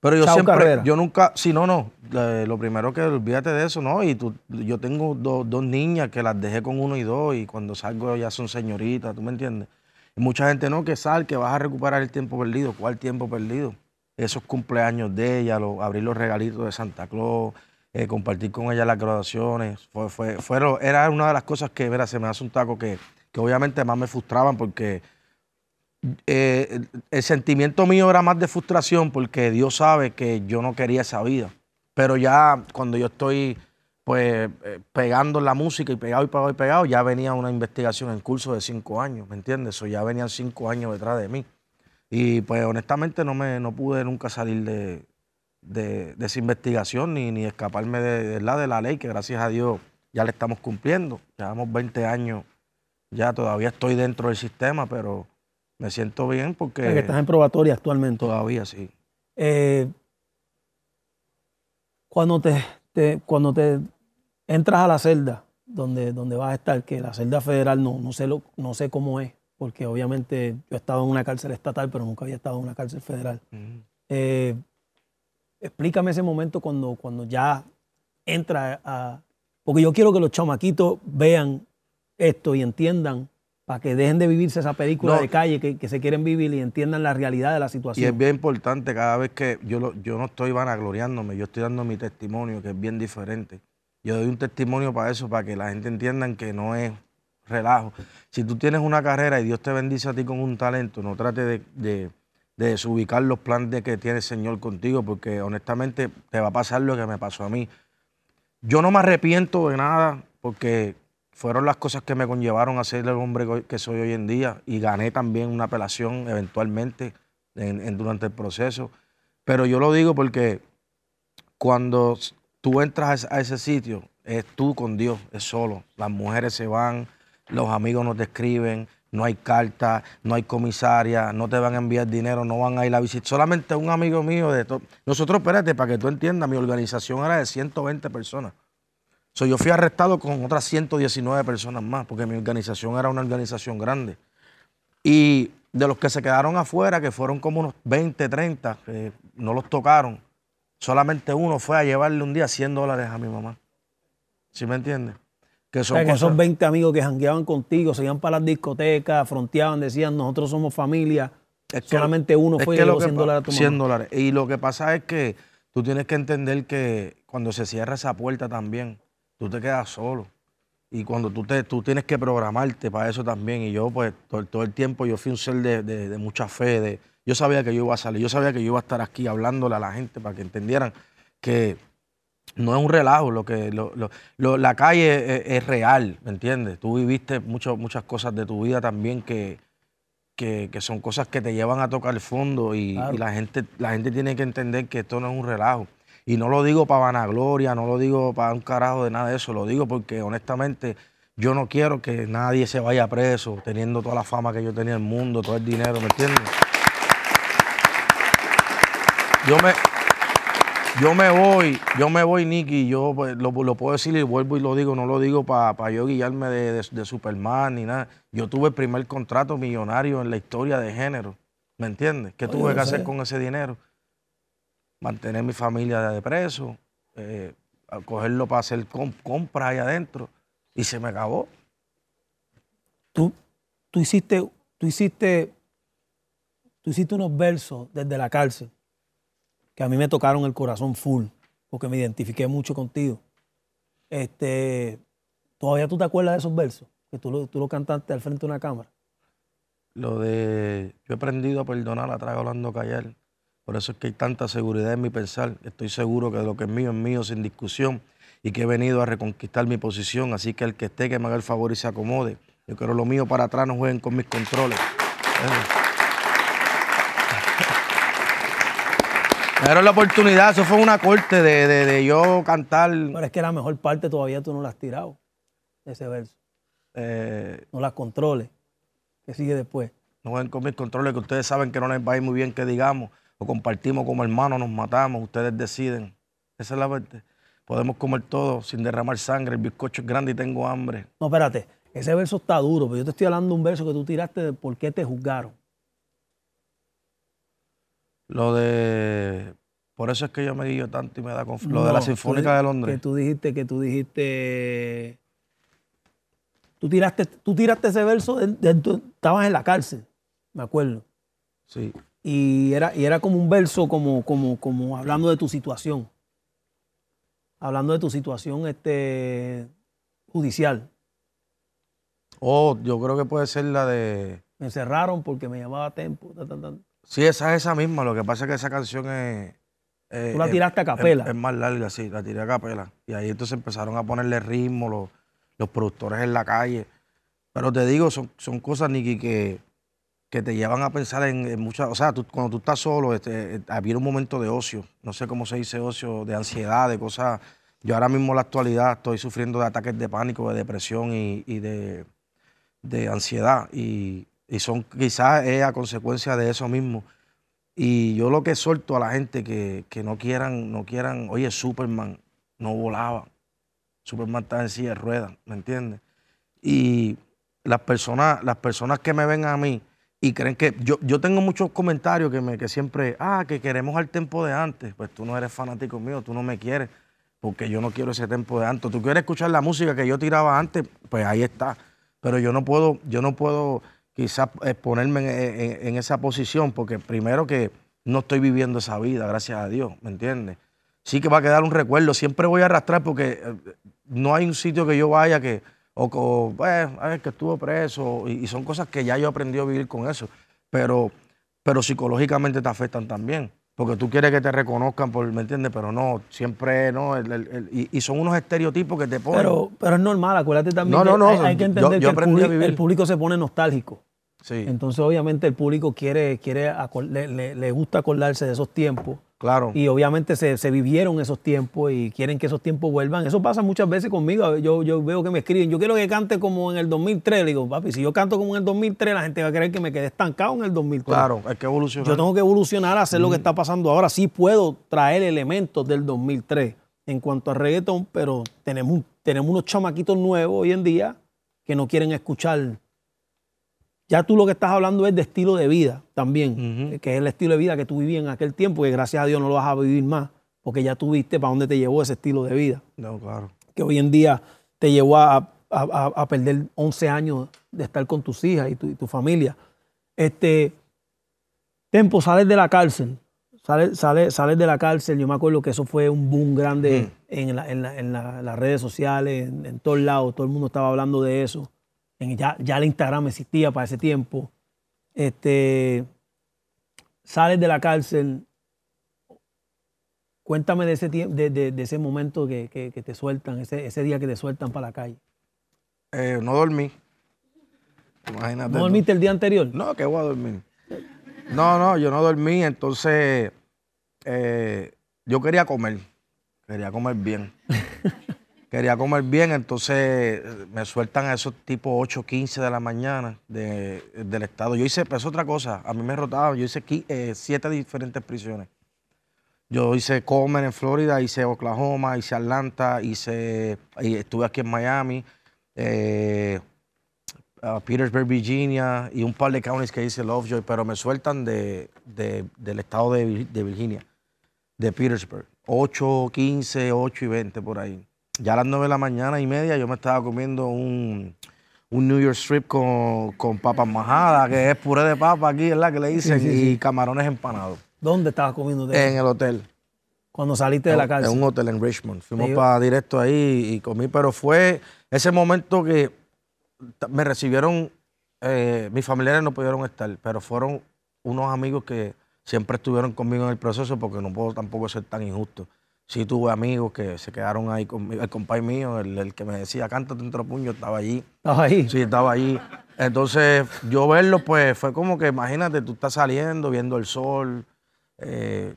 B: Pero yo siempre,
A: carrera.
B: yo nunca, sí, no, no, eh, lo primero que olvídate de eso, ¿no? Y tú, yo tengo do- dos niñas que las dejé con uno y dos y cuando salgo ya son señoritas, ¿tú me entiendes? Y mucha gente, no, que sal, que vas a recuperar el tiempo perdido. ¿Cuál tiempo perdido? Esos cumpleaños de ella, abrir los regalitos de Santa Claus, eh, compartir con ella las graduaciones. Fue, fue, fueron- era una de las cosas que, mira, se me hace un taco que, que obviamente más me frustraban porque eh, el, sentimiento mío era más de frustración porque Dios sabe que yo no quería esa vida. Pero ya cuando yo estoy pues eh, pegando la música y pegado y pegado y pegado, ya venía una investigación en curso de cinco años, ¿me entiendes? O ya venían cinco años detrás de mí. Y pues honestamente no me no pude nunca salir de, de- de esa investigación ni, ni escaparme de, la de la ley, que gracias a Dios ya le estamos cumpliendo. Llevamos 20 años, ya todavía estoy dentro del sistema, pero me siento bien porque
A: que estás en probatoria actualmente.
B: todavía sí.
A: Eh, cuando te, te- cuando te entras a la celda donde, donde vas a estar, que la celda federal no, no, sé lo, no sé cómo es, porque obviamente yo he estado en una cárcel estatal, pero nunca había estado en una cárcel federal. Eh, explícame ese momento cuando, cuando ya entra a... Porque yo quiero que los chamaquitos vean esto y entiendan para que dejen de vivirse esa película
B: No.
A: de calle que, que se quieren vivir y entiendan la realidad de la
B: Y
A: situación.
B: es bien importante cada vez que yo, lo- yo no estoy vanagloriándome, yo estoy dando mi testimonio, que es bien diferente. Yo doy un testimonio para eso, para que la gente entienda que no es relajo. Si tú tienes una carrera y Dios te bendice a ti con un talento, no trate de, de- de desubicar los planes de que tiene el Señor contigo, porque honestamente te va a pasar lo que me pasó a mí. Yo no me arrepiento de nada, porque fueron las cosas que me conllevaron a ser el hombre que soy hoy en día y gané también una apelación eventualmente durante el proceso. Pero yo lo digo porque cuando tú entras a ese sitio, es tú con Dios, es solo. Las mujeres se van, los amigos no te escriben, no hay carta, no hay comisaria, no te van a enviar dinero, no van a ir a visitar. Solamente un amigo mío de todo. Nosotros, espérate, para que tú entiendas, mi organización era de 120 personas. So, yo fui arrestado con otras 119 personas más, porque mi organización era una organización grande. Y de los que se quedaron afuera, que fueron como unos 20, 30, que no los tocaron, solamente uno fue a llevarle un día 100 dólares a mi mamá. ¿Sí me entiendes?
A: Que son esos 20 amigos que jangueaban contigo, se iban para las discotecas, fronteaban, decían, nosotros somos familia. solamente uno fue y llevó 100 dólares a tu
B: 100 dólares. Y lo que pasa es que tú tienes que entender que cuando se cierra esa puerta también, tú te quedas solo. Y cuando tú, te, tú tienes que programarte para eso también. Y yo, pues, todo, el tiempo yo fui un ser de, mucha fe. De, yo sabía que yo iba a salir, yo sabía que yo iba a estar aquí hablándole a la gente para que entendieran que no es un relajo, lo que la calle es, real, ¿me entiendes? Tú viviste muchas cosas de tu vida también que, que, son cosas que te llevan a tocar el fondo y, y, la, gente, la gente tiene que entender que esto no es un relajo. Y no lo digo para vanagloria, no lo digo para un carajo de nada de eso, lo digo porque honestamente yo no quiero que nadie se vaya preso teniendo toda la fama que yo tenía en el mundo, todo el dinero, ¿me entiendes? Yo me, yo me voy, yo me voy, Nicky, yo pues, lo, puedo decir y vuelvo y lo digo, no lo digo para yo guiarme de, Superman ni nada. Yo tuve el primer contrato millonario en la historia de género, ¿me entiendes? ¿Qué tuve que hacer con ese dinero? mantener mi familia de preso, eh, cogerlo para hacer compras ahí adentro y se me acabó.
A: Tú, tú hiciste, tú hiciste, tú hiciste unos versos desde la cárcel que a mí me tocaron el corazón full, porque me identifiqué mucho contigo. Este, ¿Todavía tú te acuerdas de esos versos? Que tú lo, tú lo cantaste al frente de una cámara.
B: Lo de yo he aprendido a perdonar, a trago hablando callar. Por eso es que hay tanta seguridad en mi pensar. Estoy seguro que lo que es mío es mío sin discusión y que he venido a reconquistar mi posición. Así que el que esté, que me haga el favor y se acomode. Yo quiero lo mío para atrás, no jueguen con mis controles. Me dieron la oportunidad, eso fue una corte de, yo cantar.
A: Pero es que la mejor parte todavía tú no la has tirado, ese verso. Eh, no las controles. ¿Qué sigue después?
B: No jueguen con mis controles, que ustedes saben que no les va a ir muy bien que digamos compartimos como hermanos, nos matamos, ustedes deciden. Esa es la parte. Podemos comer todo sin derramar sangre, el bizcocho es grande y tengo hambre.
A: No, espérate, ese verso está duro, pero yo te estoy hablando de un verso que tú tiraste de por qué te juzgaron.
B: Lo de... Por eso es que yo me guío tanto y me da confusión. lo de la Sinfónica de Londres.
A: Que tú dijiste, que tú dijiste... Tú tiraste, tú tiraste ese verso, estabas en la cárcel, me acuerdo.
B: Sí
A: y era, y era como un verso como, como, como hablando de tu situación. Hablando de tu situación este, judicial.
B: Oh, yo creo que puede ser la de...
A: Me encerraron porque me llamaba Tempo.
B: Sí, esa es esa misma. Lo que pasa es que esa canción es...
A: Tú la tiraste a capela.
B: Es, más larga, sí, la tiré a capela. Y ahí entonces empezaron a ponerle ritmo los, los productores en la calle. Pero te digo, son, son cosas, Nicky, que que te llevan a pensar en, muchas, o sea, cuando tú estás solo, este, había un momento de ocio, no sé cómo se dice ocio, de ansiedad, de cosas. Yo ahora mismo en la actualidad estoy sufriendo de ataques de pánico, de depresión y, de, ansiedad. Y, son quizás es a consecuencia de eso mismo. Y yo lo que suelto a la gente que, no quieran, no quieran, oye, Superman no volaba. Superman está en silla de ruedas, ¿me entiendes? Y las personas, las personas que me ven a mí, y creen que yo, yo tengo muchos comentarios que, me, que siempre, ah, que queremos al tiempo de antes. Pues tú no eres fanático mío, tú no me quieres, porque yo no quiero ese tiempo de antes. Tú quieres escuchar la música que yo tiraba antes, pues ahí está. Pero yo no puedo, yo no puedo quizás ponerme en, esa posición, porque primero que no estoy viviendo esa vida, gracias a Dios, ¿me entiendes? Sí que va a quedar un recuerdo, siempre voy a arrastrar porque eh, no hay un sitio que yo vaya que o, pues, que estuvo preso, y, son cosas que ya yo aprendí a vivir con eso. Pero pero psicológicamente te afectan también. Porque tú quieres que te reconozcan, por, ¿me entiendes? Pero no, siempre no. el- el- el- y, y son unos estereotipos que te ponen.
A: Pero, pero es normal, acuérdate también
B: No,
A: que
B: no, no,
A: hay, hay que entender
B: yo
A: que el público,
B: vivir.
A: el público se pone nostálgico.
B: sí,
A: Entonces, obviamente, el público quiere, quiere le- le gusta acordarse de esos tiempos.
B: Claro.
A: Y obviamente se, se vivieron esos tiempos y quieren que esos tiempos vuelvan. Eso pasa muchas veces conmigo. Yo, yo veo que me escriben, yo quiero que cante como en el 2003. Le digo, papi, si yo canto como en el 2003, la gente va a creer que me quedé estancado en el 2003.
B: claro, hay que evolucionar.
A: Yo tengo que evolucionar a hacer lo que está pasando ahora. Sí puedo traer elementos del 2003 en cuanto a reggaetón, pero tenemos, tenemos unos chamaquitos nuevos hoy en día que no quieren escuchar. Ya tú lo que estás hablando es de estilo de vida también,
B: Ujú.
A: que es el estilo de vida que tú vivías en aquel tiempo, que gracias a Dios no lo vas a vivir más, porque ya tú viste para dónde te llevó ese estilo de vida
B: No, claro.
A: que hoy en día te llevó a, a- a- perder 11 años de estar con tus hijas y tu, y tu familia. Este, Tempo, sales de la cárcel, sales, sales, sales de la cárcel, yo me acuerdo que eso fue un boom grande en, la- en la- en la- las redes sociales, en, en todos lados, todo el mundo estaba hablando de eso. En- ya, ya el Instagram existía para ese tiempo. Este, sales de la cárcel, Cuéntame de ese, de, de- de ese momento que, que- que te sueltan, ese, ese día que te sueltan para la calle.
B: Eh, no dormí. Imagínate.
A: ¿No dormiste el día anterior?
B: No, que voy a dormir. No, no, yo no dormí, entonces eh, yo quería comer, quería comer bien. quería comer bien, entonces me sueltan a esos tipo 8, 15 de la mañana de- del estado. Yo hice, pues otra cosa, a mí me rotaban, yo hice eh, siete diferentes prisiones. Yo hice Comer en Florida, hice Oklahoma, hice Atlanta, hice, estuve aquí en Miami. eh, Petersburg, Virginia, y un par de counties que hice Lovejoy, pero me sueltan de, de- del estado de, de Virginia, de Petersburg. 8, 15, 8 y 20 por ahí. Ya a las 9 de la mañana y media yo me estaba comiendo un, un New York Strip con, con papas majadas, que es puré de papa aquí, ¿verdad? Que le dicen,
A: Sí, sí,
B: y camarones empanados.
A: ¿Dónde estabas comiendo
B: En el hotel.
A: cuando saliste de la cárcel?
B: En un hotel en Richmond. Fuimos para directo ahí y comí, pero fue ese momento que me recibieron, eh, mis familiares no pudieron estar, pero fueron unos amigos que siempre estuvieron conmigo en el proceso porque no puedo tampoco ser tan injusto. Sí tuve amigos que se quedaron ahí conmigo. El compadre mío, el, el que me decía, cántate un puño, estaba allí.
A: ¿Estabas ahí?
B: Sí, estaba allí. Entonces, yo verlo, pues, fue como que, imagínate, tú estás saliendo, viendo el sol. eh,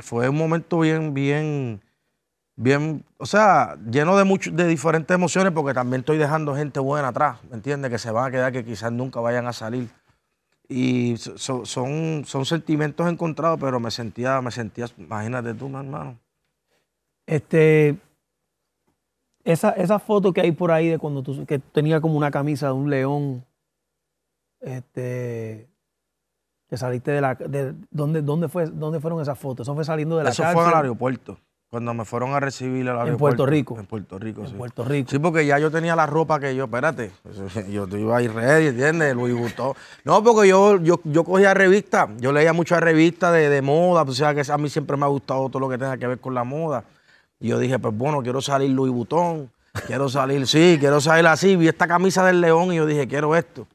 B: fue un momento bien, bien, bien, o sea, lleno de mucho, de diferentes emociones, porque también estoy dejando gente buena atrás, ¿me entiendes? Que se van a quedar, que quizás nunca vayan a salir. Y so- so- son, son sentimientos encontrados, pero me sentía, me sentía, imagínate tú, mi hermano.
A: Este, esa, esa foto que hay por ahí de cuando tú que tenía como una camisa de un león, este, que saliste de la, de, ¿dónde, dónde, fue, ¿dónde fueron esas fotos? Eso fue saliendo de la
B: Eso
A: cárcel.
B: fue en el aeropuerto, cuando me fueron a recibir al aeropuerto.
A: Puerto Rico.
B: En Puerto Rico,
A: en
B: sí.
A: Puerto Rico.
B: Sí, porque ya yo tenía la ropa que yo, espérate, yo te iba a ir ready, ¿entiendes? Louis Vuitton. No, porque yo, yo, yo cogía revistas, yo leía muchas revistas de, de moda, pues, o sea que a mí siempre me ha gustado todo lo que tenga que ver con la moda. Y yo dije, pues bueno, quiero salir Louis Vuitton, quiero salir, sí, quiero salir así. Vi esta camisa del león y yo dije, quiero esto.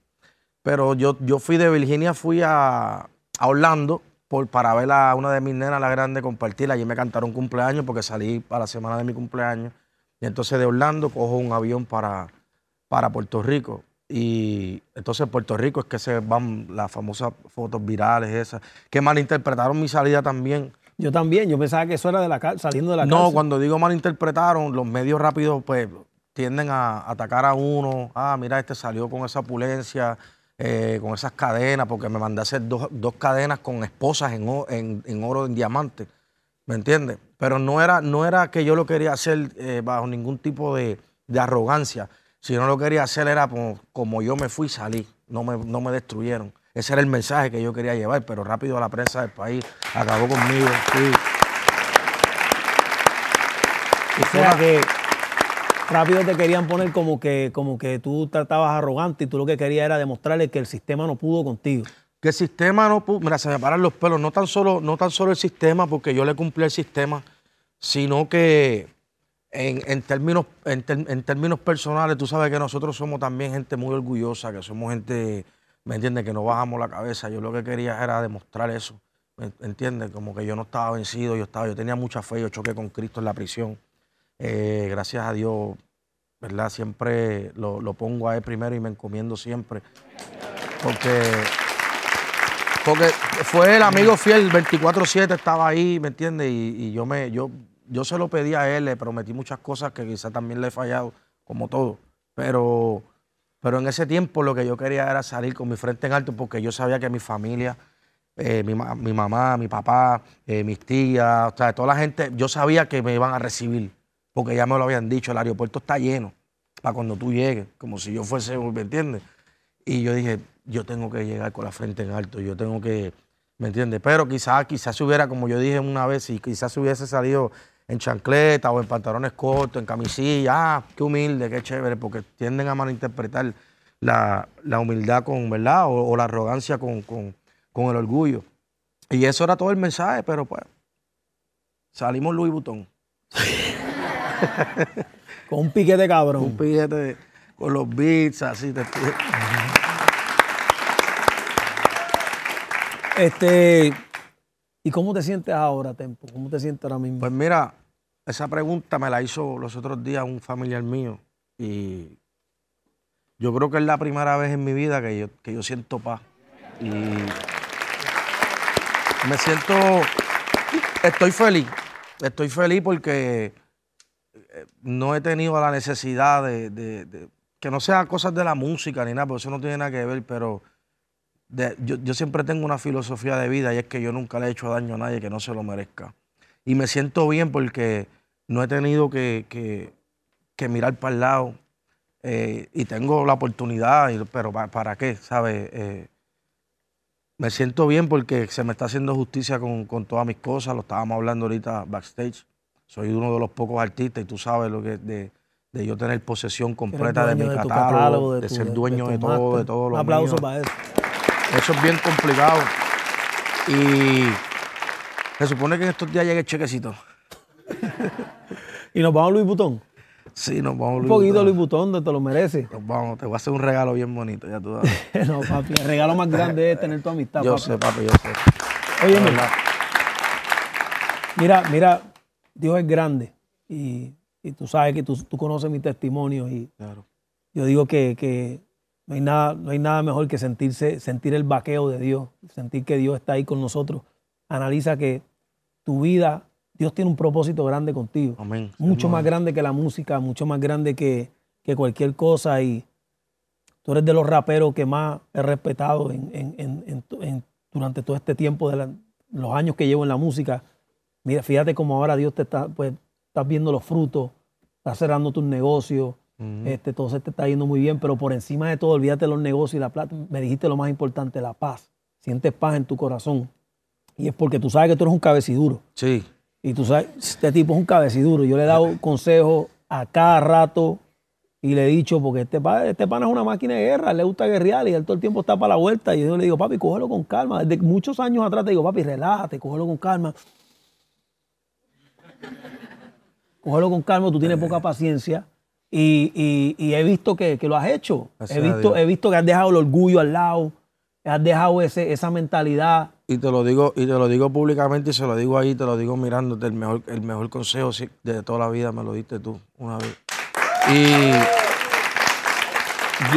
B: Pero yo, yo fui de Virginia, fui a, a Orlando por, para ver a una de mis nenas, la grande, compartir. Allí me cantaron cumpleaños porque salí para la semana de mi cumpleaños. Y entonces de Orlando cojo un avión para, para Puerto Rico. Y entonces en Puerto Rico es que se van las famosas fotos virales esas, que malinterpretaron mi salida también.
A: Yo también, yo pensaba que eso era de la saliendo de la
B: No,
A: cárcel.
B: cuando digo malinterpretaron, los medios rápidos pues tienden a atacar a uno. Ah, mira, este salió con esa opulencia, eh, con esas cadenas, porque me mandé a hacer dos, dos cadenas con esposas en, en- en oro, en diamante. ¿Me entiendes? Pero no era, no era que yo lo quería hacer eh, bajo ningún tipo de, de arrogancia. Si no lo quería hacer era como, como yo me fui y salí. No me, no me destruyeron. Ese era el mensaje que yo quería llevar, pero rápido la prensa del país acabó conmigo. sí.
A: O sea que rápido te querían poner como que, como que tú tratabas arrogante y tú lo que querías era demostrarle que el sistema no pudo contigo.
B: Que el sistema no pudo, mira, se me paran los pelos, no tan solo, no tan solo el sistema, porque yo le cumplí el sistema, sino que en, en términos, en, ter- en términos personales, tú sabes que nosotros somos también gente muy orgullosa, que somos gente, ¿me entiendes? Que no bajamos la cabeza. Yo lo que quería era demostrar eso, ¿me entiendes? Como que yo no estaba vencido, yo, estaba, yo tenía mucha fe, yo choqué con Cristo en la prisión. Eh, gracias a Dios, ¿verdad? Siempre lo, lo pongo a Él primero y me encomiendo siempre. Porque porque fue el amigo fiel, 24-7 estaba ahí, ¿me entiendes? Y, yo, me, yo, yo se lo pedí a él, le prometí muchas cosas que quizás también le he fallado, como todo. Pero, pero en ese tiempo lo que yo quería era salir con mi frente en alto porque yo sabía que mi familia, eh, mi, mamá, mi papá, eh, mis tías, o sea, toda la gente, yo sabía que me iban a recibir porque ya me lo habían dicho, el aeropuerto está lleno para cuando tú llegues, como si yo fuese, ¿me entiendes? Y yo dije, yo tengo que llegar con la frente en alto, yo tengo que, ¿me entiendes? Pero quizás, quizás hubiera, como yo dije una vez, y quizás se hubiese salido en chancleta o en pantalones cortos, en camisilla, ah, qué humilde, qué chévere, porque tienden a malinterpretar la, humildad con, ¿verdad? O, la arrogancia con, con, el orgullo. Y eso era todo el mensaje, pero pues salimos Louis Vuitton.
A: con un piquete cabrón.
B: Un piquete con los beats, así. Te...
A: Este, ¿Y cómo te sientes ahora, Tempo? ¿Cómo te sientes ahora mismo?
B: Pues mira, esa pregunta me la hizo los otros días un familiar mío y yo creo que es la primera vez en mi vida que yo, que yo siento paz. Y me siento, estoy feliz, estoy feliz porque eh, no he tenido la necesidad de, de que no sean cosas de la música ni nada, porque eso no tiene nada que ver, pero yo, siempre tengo una filosofía de vida y es que yo nunca le he hecho daño a nadie que no se lo merezca. Y me siento bien porque no he tenido que, mirar para el lado eh, y tengo la oportunidad, pero ¿para, qué? ¿Sabes? Eh, me siento bien porque se me está haciendo justicia con, todas mis cosas, lo estábamos hablando ahorita backstage. Soy uno de los pocos artistas y tú sabes lo que de, de yo tener posesión completa de mi catálogo, de, ser dueño de, todo, de todo lo
A: Un aplauso para eso.
B: Eso es bien complicado. Y se supone que en estos días llegue el chequecito.
A: ¿Y nos vamos a Luis Butón?
B: Sí, nos vamos a
A: Luis Un poquito Luis Butón, te lo mereces.
B: Nos vamos, te voy a hacer un regalo bien bonito, ya tú
A: no, papi, el regalo más grande es tener tu amistad,
B: Yo sé, papi, yo sé.
A: Oye, mira, mira, mira, Dios es grande y, tú sabes que tú, conoces mi testimonio y yo digo que, que no hay nada, no hay nada mejor que sentirse, sentir el vaqueo de Dios, sentir que Dios está ahí con nosotros. Analiza que tu vida, Dios tiene un propósito grande contigo.
B: Amén.
A: Mucho más grande que la música, mucho más grande que, cualquier cosa. Y tú eres de los raperos que más he respetado durante todo este tiempo, de los años que llevo en la música. Mira, fíjate cómo ahora Dios te está, pues, estás viendo los frutos, estás cerrando tus negocios este, todo se te está yendo muy bien, pero por encima de todo, olvídate los negocios y la plata. Me dijiste lo más importante, la paz. Sientes paz en tu corazón. Y es porque tú sabes que tú eres un cabeciduro.
B: Sí.
A: Y tú sabes, este tipo es un cabeciduro. Yo le he dado consejos a cada rato y le he dicho, porque este, este pana es una máquina de guerra, le gusta guerrear y él todo el tiempo está para la vuelta. Y yo le digo, papi, cógelo con calma. Desde muchos años atrás te digo, papi, relájate, cógelo con calma. Cógelo con calma, tú tienes poca paciencia. Y, he visto que, lo has hecho. he visto, he visto que has dejado el orgullo al lado, has dejado ese, esa mentalidad.
B: Y te lo digo, y te lo digo públicamente y se lo digo ahí, te lo digo mirándote, el mejor, el mejor consejo de toda la vida me lo diste tú una vez. Y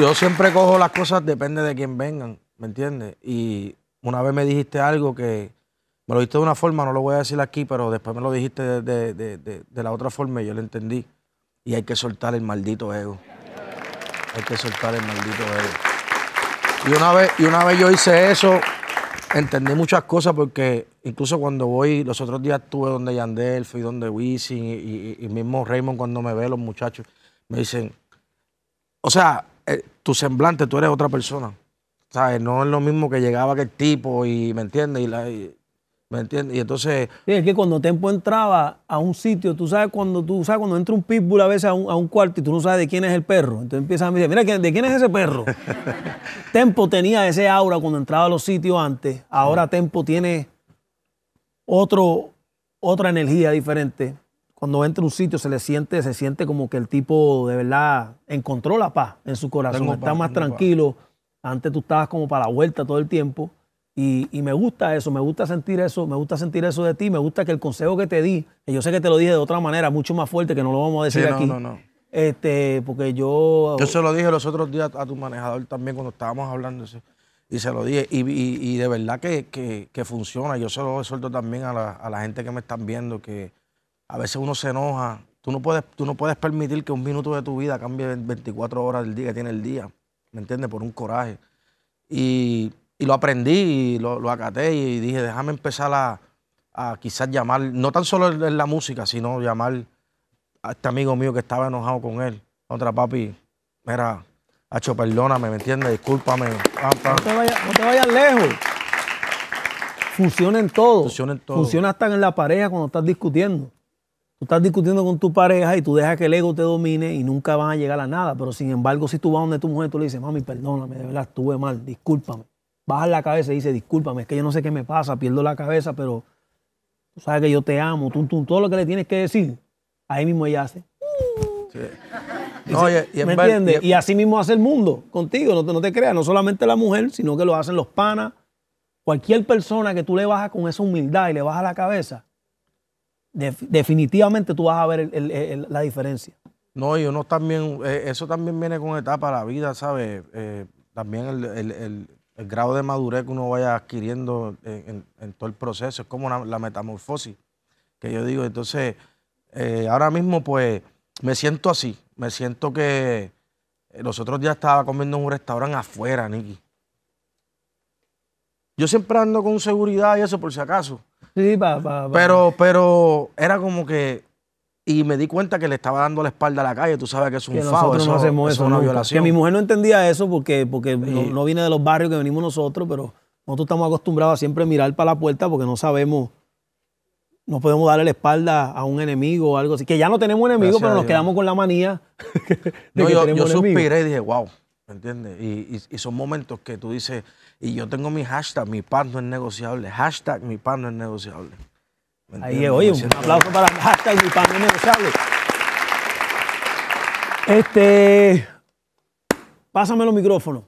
B: yo siempre cojo las cosas, depende de quién vengan, ¿me entiendes? Y una vez me dijiste algo que me lo dijiste de una forma, no lo voy a decir aquí, pero después me lo dijiste de, de la otra forma y yo lo entendí. Y hay que soltar el maldito ego. Hay que soltar el maldito ego. Y una vez, y una vez yo hice eso, entendí muchas cosas porque incluso cuando voy, los otros días estuve donde Yandel, fui donde Wisin y, y, mismo Raymond cuando me ve, los muchachos, me dicen, o sea, eh, tu semblante, tú eres otra persona. ¿Sabes? No es lo mismo que llegaba aquel tipo y, ¿me entiendes? Y, la, ¿Me entiendes? Y entonces.
A: Sí, es que cuando Tempo entraba a un sitio, tú sabes cuando tú sabes cuando entra un pitbull a veces a un, cuarto y tú no sabes de quién es el perro. Entonces empiezas a decir, mira, ¿de quién es ese perro? Tempo tenía ese aura cuando entraba a los sitios antes. Ahora Tempo tiene otro, otra energía diferente. Cuando entra a un sitio se le siente, se siente como que el tipo de verdad encontró la paz en su corazón. está más tranquilo. Antes tú estabas como para la vuelta todo el tiempo. Y, y me gusta eso, me gusta sentir eso, me gusta sentir eso de ti, me gusta que el consejo que te di, que yo sé que te lo dije de otra manera, mucho más fuerte, que no lo vamos a decir
B: Sí, no,
A: aquí.
B: no, no.
A: Este, porque yo.
B: Yo se lo dije los otros días a tu manejador también cuando estábamos hablando. eso, Y se lo dije. Y, y- y de verdad que, que- que funciona. Yo se lo suelto también a la, a la gente que me están viendo, que a veces uno se enoja. Tú no, puedes, tú no puedes permitir que un minuto de tu vida cambie 24 horas del día que tiene el día. ¿Me entiendes? Por un coraje. Y, y lo aprendí y lo, lo acaté y dije, déjame empezar a, a quizás llamar, no tan solo en la música, sino llamar a este amigo mío que estaba enojado con él. Contra papi, mira, Hacho, perdóname, ¿me entiendes? Discúlpame. pam, pam.
A: No te vayas, no te vayas lejos. Funciona en todo.
B: Funciona en todo.
A: Funciona hasta en la pareja cuando estás discutiendo. Tú estás discutiendo con tu pareja y tú dejas que el ego te domine y nunca van a llegar a nada. Pero sin embargo, si tú vas donde tu mujer, tú le dices, mami, perdóname, de verdad estuve mal, discúlpame. Bajas la cabeza y dices, discúlpame, es que yo no sé qué me pasa, pierdo la cabeza, pero tú sabes que yo te amo, tú, tú, todo lo que le tienes que decir, ahí mismo ella hace.
B: No, y-
A: ¿Me entiendes?
B: y-
A: Y así mismo hace el mundo contigo, no te, no te creas, no solamente la mujer, sino que lo hacen los panas. Cualquier persona que tú le bajas con esa humildad y le bajas la cabeza, def- definitivamente tú vas a ver el- el- el- la diferencia.
B: No, y uno también, eh, eso también viene con etapa de la vida, ¿sabes? Eh, también el, el- grado de madurez que uno vaya adquiriendo en, en- en todo el proceso, es como una- la metamorfosis, que yo digo. Entonces, eh, ahora mismo, pues, me siento así, me siento que eh, los otros días estaba comiendo en un restaurante afuera, Nicky. Yo siempre ando con seguridad y eso por si acaso.
A: Sí, pa- pa- pa-
B: Pero, pero era como que. Y me di cuenta que le estaba dando la espalda a la calle. Tú sabes que es un
A: que
B: FAO, eso,
A: no hacemos
B: eso
A: eso.
B: es una
A: nunca.
B: violación.
A: Que mi mujer no entendía eso porque, porque no,
B: Sí.
A: no viene de los barrios que venimos nosotros, pero nosotros estamos acostumbrados a siempre mirar para la puerta porque no sabemos, no podemos darle la espalda a un enemigo o algo así. Que ya no tenemos enemigo,
B: Gracias
A: pero nos quedamos con la manía de
B: No,
A: que
B: yo,
A: tenemos
B: yo suspiré y dije, wow, ¿me entiendes? Y, y- y son momentos que tú dices, y yo tengo mi hashtag, mi pan no es negociable. Hashtag, mi pan no es negociable. ¿Me
A: Ahí,
B: entiendes?
A: oye, un aplauso para hashtag mi pan no es negociable. Este, pásame los micrófonos.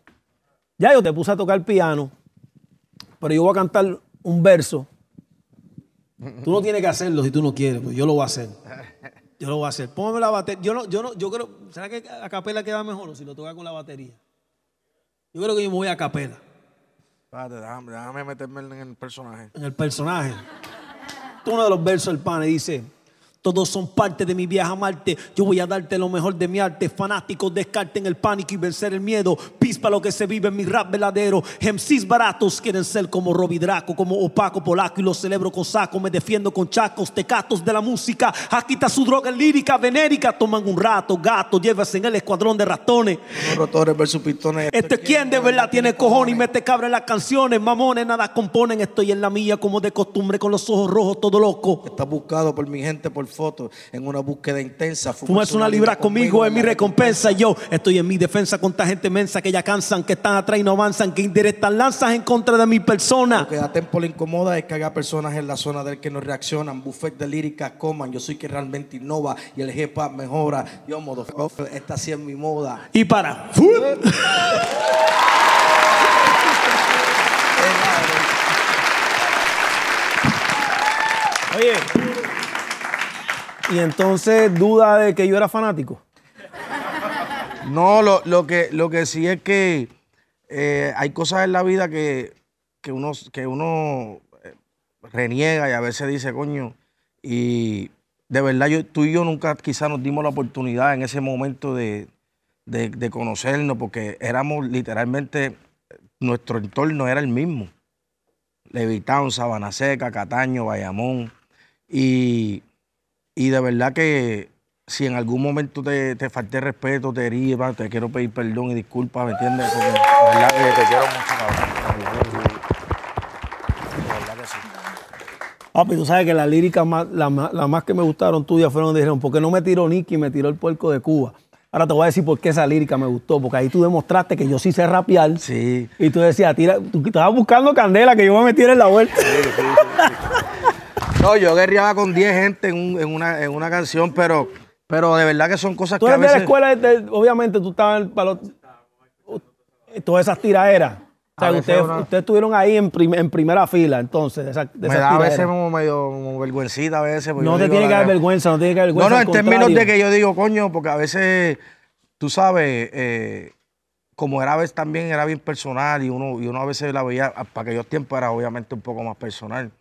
A: Ya yo te puse a tocar piano, pero yo voy a cantar un verso. Tú no tienes que hacerlo si tú no quieres, pues yo lo voy a hacer. Yo lo voy a hacer. Póngame la batería. Yo no, yo no, yo creo, ¿será que a capela queda mejor o si lo toca con la batería? Yo creo que yo me voy a capela.
B: Espérate, déjame, déjame meterme en el personaje.
A: en el personaje. Uno de los versos del pane dice, todos son parte de mi viaje a Marte. Yo voy a darte lo mejor de mi arte. Fanáticos descarten el pánico y vencer el miedo. Pispa lo que se vive en mi rap verdadero. MCs baratos quieren ser como Robbie Draco, como Opaco Polaco y lo celebro con saco. Me defiendo con chacos, tecatos de la música. Aquí está su droga lírica, venérica. Toman un rato, gato, llévase en el escuadrón de ratones.
B: Rotores versus pistones.
A: Este quien de verdad tiene cojones y mete cabra en las canciones. Mamones nada componen. Estoy en la mía como de costumbre con los ojos rojos, todo loco.
B: Está buscado por mi gente por foto en una búsqueda intensa.
A: Fumarse una libra conmigo es mi recompensa. Yo estoy en mi defensa contra gente mensa que ya cansan, que están atrás y no avanzan, que indirectas lanzas en contra de mi persona.
B: Lo que a Tempo le incomoda es que haga personas en la zona del que no reaccionan. Buffet de líricas coman. Yo soy que realmente innova y el hip hop mejora. Yo, modo, esta sí es mi moda.
A: Y para. Oye. Y entonces duda de que yo era fanático.
B: No, lo, lo que, lo que sí es que eh, hay cosas en la vida que, que uno, que uno eh, reniega y a veces dice, coño, y de verdad yo, tú y yo nunca quizás nos dimos la oportunidad en ese momento de, de- de conocernos porque éramos literalmente, nuestro entorno era el mismo. Levitown, Sabana Seca, Cataño, Bayamón. Y, y de verdad que si en algún momento te, te falté respeto, te herí, te quiero pedir perdón y disculpas, ¿me entiendes? Porque de verdad que te quiero mucho, cabrón. Sí. Sí.
A: Papi, tú sabes que las líricas más, las más, que me gustaron tuyas fueron donde dijeron, ¿por qué no me tiró Nicky y me tiró el puerco de Cuba? Ahora te voy a decir por qué esa lírica me gustó, porque ahí tú demostraste que yo sí sé rapear.
B: Sí.
A: Y tú decías, tira, tú estabas buscando candela que yo me metiera en la vuelta.
B: No, yo guerreaba con 10 gente en, un- en una, en una canción, pero, pero de verdad que son cosas
A: Tú
B: que a
A: eres de la
B: veces...
A: escuela, de- obviamente tú estabas en- para los- todas esas tiraderas. O sea,
B: veces
A: ustedes, ustedes estuvieron ahí en, prim- en primera fila, entonces, de esa, de
B: Me da a veces como medio como vergüencita a veces.
A: No te tiene que dar vergüenza, no tiene que dar vergüenza.
B: No, no, en términos de que yo digo, coño, porque a veces, tú sabes, eh, como era a veces también era bien personal y uno, y uno a veces la veía, para aquellos tiempos era obviamente un poco más personal.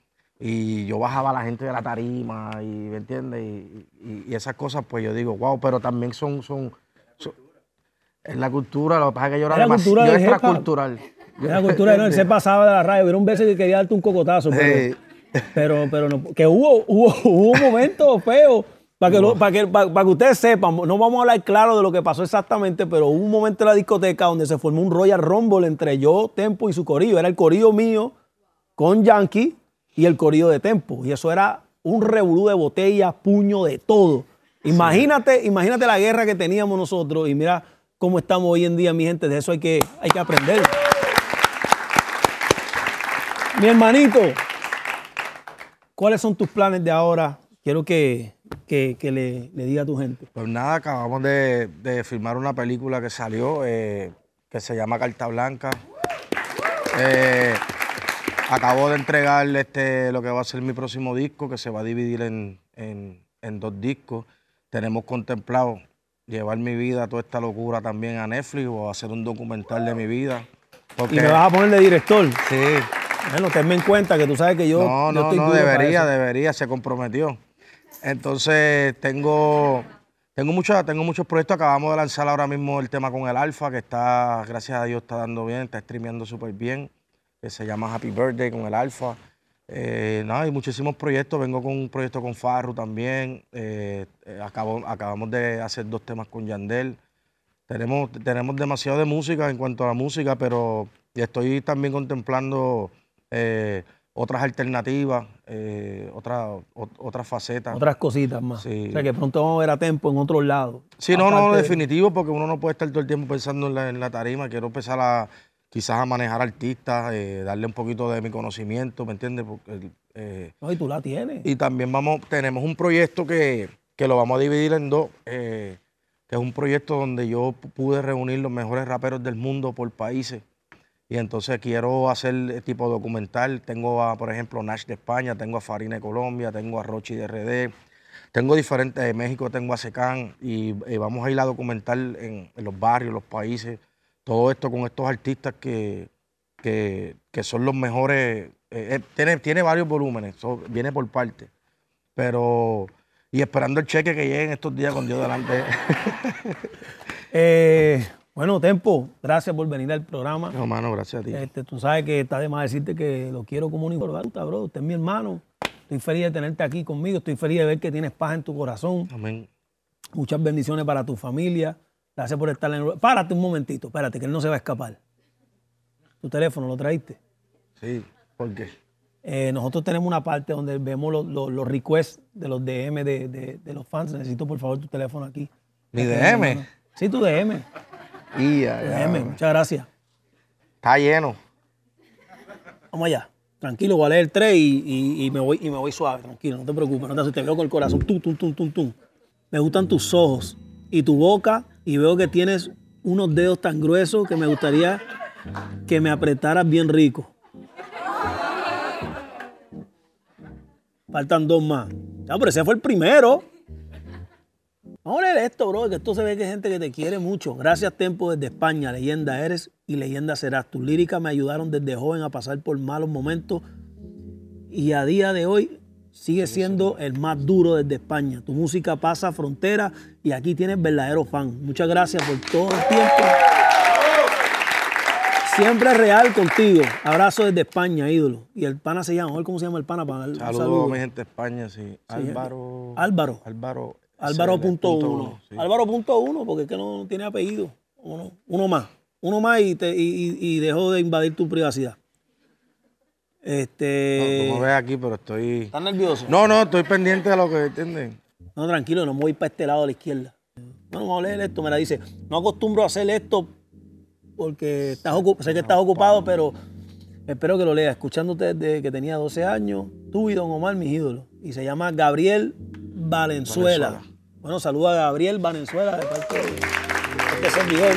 B: Y yo bajaba a la gente de la tarima y, ¿me entiendes? Y, y- y esas cosas, pues yo digo, wow, pero también son, son, son- es la cultura, lo que pasa es que yo era demasiado,
A: cultura
B: yo extracultural.
A: La cultura, no, él se pasaba de la radio. Hubo un veces que quería darte un cocotazo, pero,
B: Sí.
A: pero, pero no, que hubo, hubo, hubo un momento feo. Para que, lo- para, que, para, para que ustedes sepan, no vamos a hablar claro de lo que pasó exactamente, pero hubo un momento en la discoteca donde se formó un Royal Rumble entre yo, Tempo y su corillo. Era el corillo mío con Yankee y el corillo de Tempo. Y eso era un revolú de botellas, puño, de todo. Imagínate, imagínate la guerra que teníamos nosotros y mira cómo estamos hoy en día, mi gente. De eso hay que, hay que aprender. Mi hermanito, ¿cuáles son tus planes de ahora? Quiero que, que- que le, le diga a tu gente.
B: Pues nada, acabamos de, de filmar una película que salió eh, que se llama Carta Blanca. Eh, acabo de entregar este, lo que va a ser mi próximo disco, que se va a dividir en, en- en dos discos. Tenemos contemplado llevar mi vida, toda esta locura también a Netflix o hacer un documental de mi vida. Porque,
A: Y me vas a poner de director.
B: sí,
A: Bueno, tenme en cuenta que tú sabes que yo.
B: no,
A: yo
B: no,
A: estoy
B: no, debería, debería, se comprometió. Entonces, tengo, tengo, mucha- tengo muchos proyectos. Acabamos de lanzar ahora mismo el tema con el Alfa, que está, gracias a Dios, está dando bien, está streameando súper bien. Que se llama Happy Birthday con el Alfa. Eh, nada, hay muchísimos proyectos. Vengo con un proyecto con Farru también. Eh, eh, acabo- acabamos de hacer dos temas con Yandel. Tenemos, tenemos demasiado de música en cuanto a la música, pero estoy también contemplando eh, otras alternativas, eh, otra- ot- otras facetas.
A: Otras cositas más.
B: Sí.
A: O sea que pronto vamos a ver a Tempo en otros lados.
B: Sí, no, no, definitivo, porque uno no puede estar todo el tiempo pensando en la, en la tarima. Quiero empezar a quizás a manejar artistas, eh, darle un poquito de mi conocimiento, ¿me entiendes? Porque, eh,
A: No, y tú la tienes.
B: y también vamos, tenemos un proyecto que, que lo vamos a dividir en dos, eh, que es un proyecto donde yo pu- pude reunir los mejores raperos del mundo por países. Y entonces quiero hacer eh, tipo documental. Tengo a, por ejemplo, Nash de España, tengo a Farina de Colombia, tengo a Rochi de RD, tengo diferentes, de México tengo a Secán y vamos a ir a documentar en, en los barrios, los países, todo esto con estos artistas que, que, que son los mejores. eh, eh, tiene, tiene varios volúmenes, so- viene por parte. Pero, y esperando el cheque que llegue en estos días con Dios delante.
A: Eh, bueno, Tempo, gracias por venir al programa.
B: no, mano, gracias a ti.
A: Este, tú sabes que está de más decirte que lo quiero como un hijo bro. Usted es mi hermano. Estoy feliz de tenerte aquí conmigo. Estoy feliz de ver que tienes paz en tu corazón.
B: Amén.
A: Muchas bendiciones para tu familia. Gracias por estar en el... Párate un momentito, espérate, que él no se va a escapar. Tu teléfono, ¿lo traíste?
B: Sí, ¿por qué?
A: Eh, nosotros tenemos una parte donde vemos los, los- los requests de los DM de, de- de los fans. Necesito, por favor, tu teléfono aquí.
B: ¿Mi DM?
A: Sí, tu DM.
B: Y
A: DM. Muchas gracias.
B: Está lleno.
A: Vamos allá. Tranquilo, voy a leer tres y, y- y me voy, y me voy suave. Tranquilo, no te preocupes. No te asustes. Te veo con el corazón. Tum, tum, tum, tum, tum. Me gustan tus ojos y tu boca y veo que tienes unos dedos tan gruesos que me gustaría que me apretaras bien rico. Faltan dos más. Ya, pero ese fue el primero. Vamos a leer esto, bro, que esto se ve que hay gente que te quiere mucho. Gracias, Tempo, desde España. Leyenda eres y leyenda serás. Tus líricas me ayudaron desde joven a pasar por malos momentos y a día de hoy sigue siendo el más duro desde España. Tu música pasa frontera y aquí tienes verdadero fan. Muchas gracias por todo el tiempo. Siempre real contigo. Abrazo desde España, ídolo. Y el pana se llama, a ver cómo se llama el pana para
B: Saludos
A: saludo.
B: a mi gente de España, sí. Álvaro.
A: Álvaro.
B: Álvaro.
A: Álvaro punto uno.
B: sí.
A: Álvaro punto uno, porque es que no tiene apellido. Uno, uno más. Uno más y, te, y- y dejó de invadir tu privacidad. Este.
B: No, tú me ves aquí, pero estoy.
A: ¿Estás nervioso?
B: No, no, estoy pendiente de lo que entienden.
A: No, tranquilo, no me voy para este lado a la izquierda. Bueno, vamos a leer esto. Me la dice, no acostumbro a hacer esto porque estás sé que estás ocupado, pero espero que lo leas. Escuchándote desde que tenía 12 años, tú y Don Omar, mis ídolos. Y se llama Gabriel Valenzuela.
B: Valenzuela.
A: Bueno, saluda a Gabriel Valenzuela de parte de este servidor.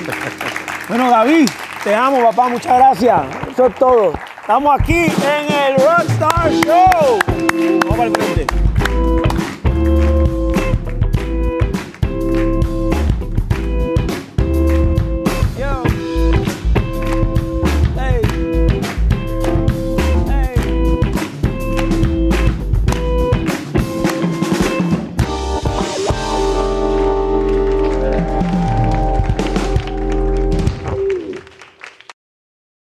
A: bueno, David, Te amo, papá. Muchas gracias. Eso es todo. Estamos aquí en el Rockstar Show.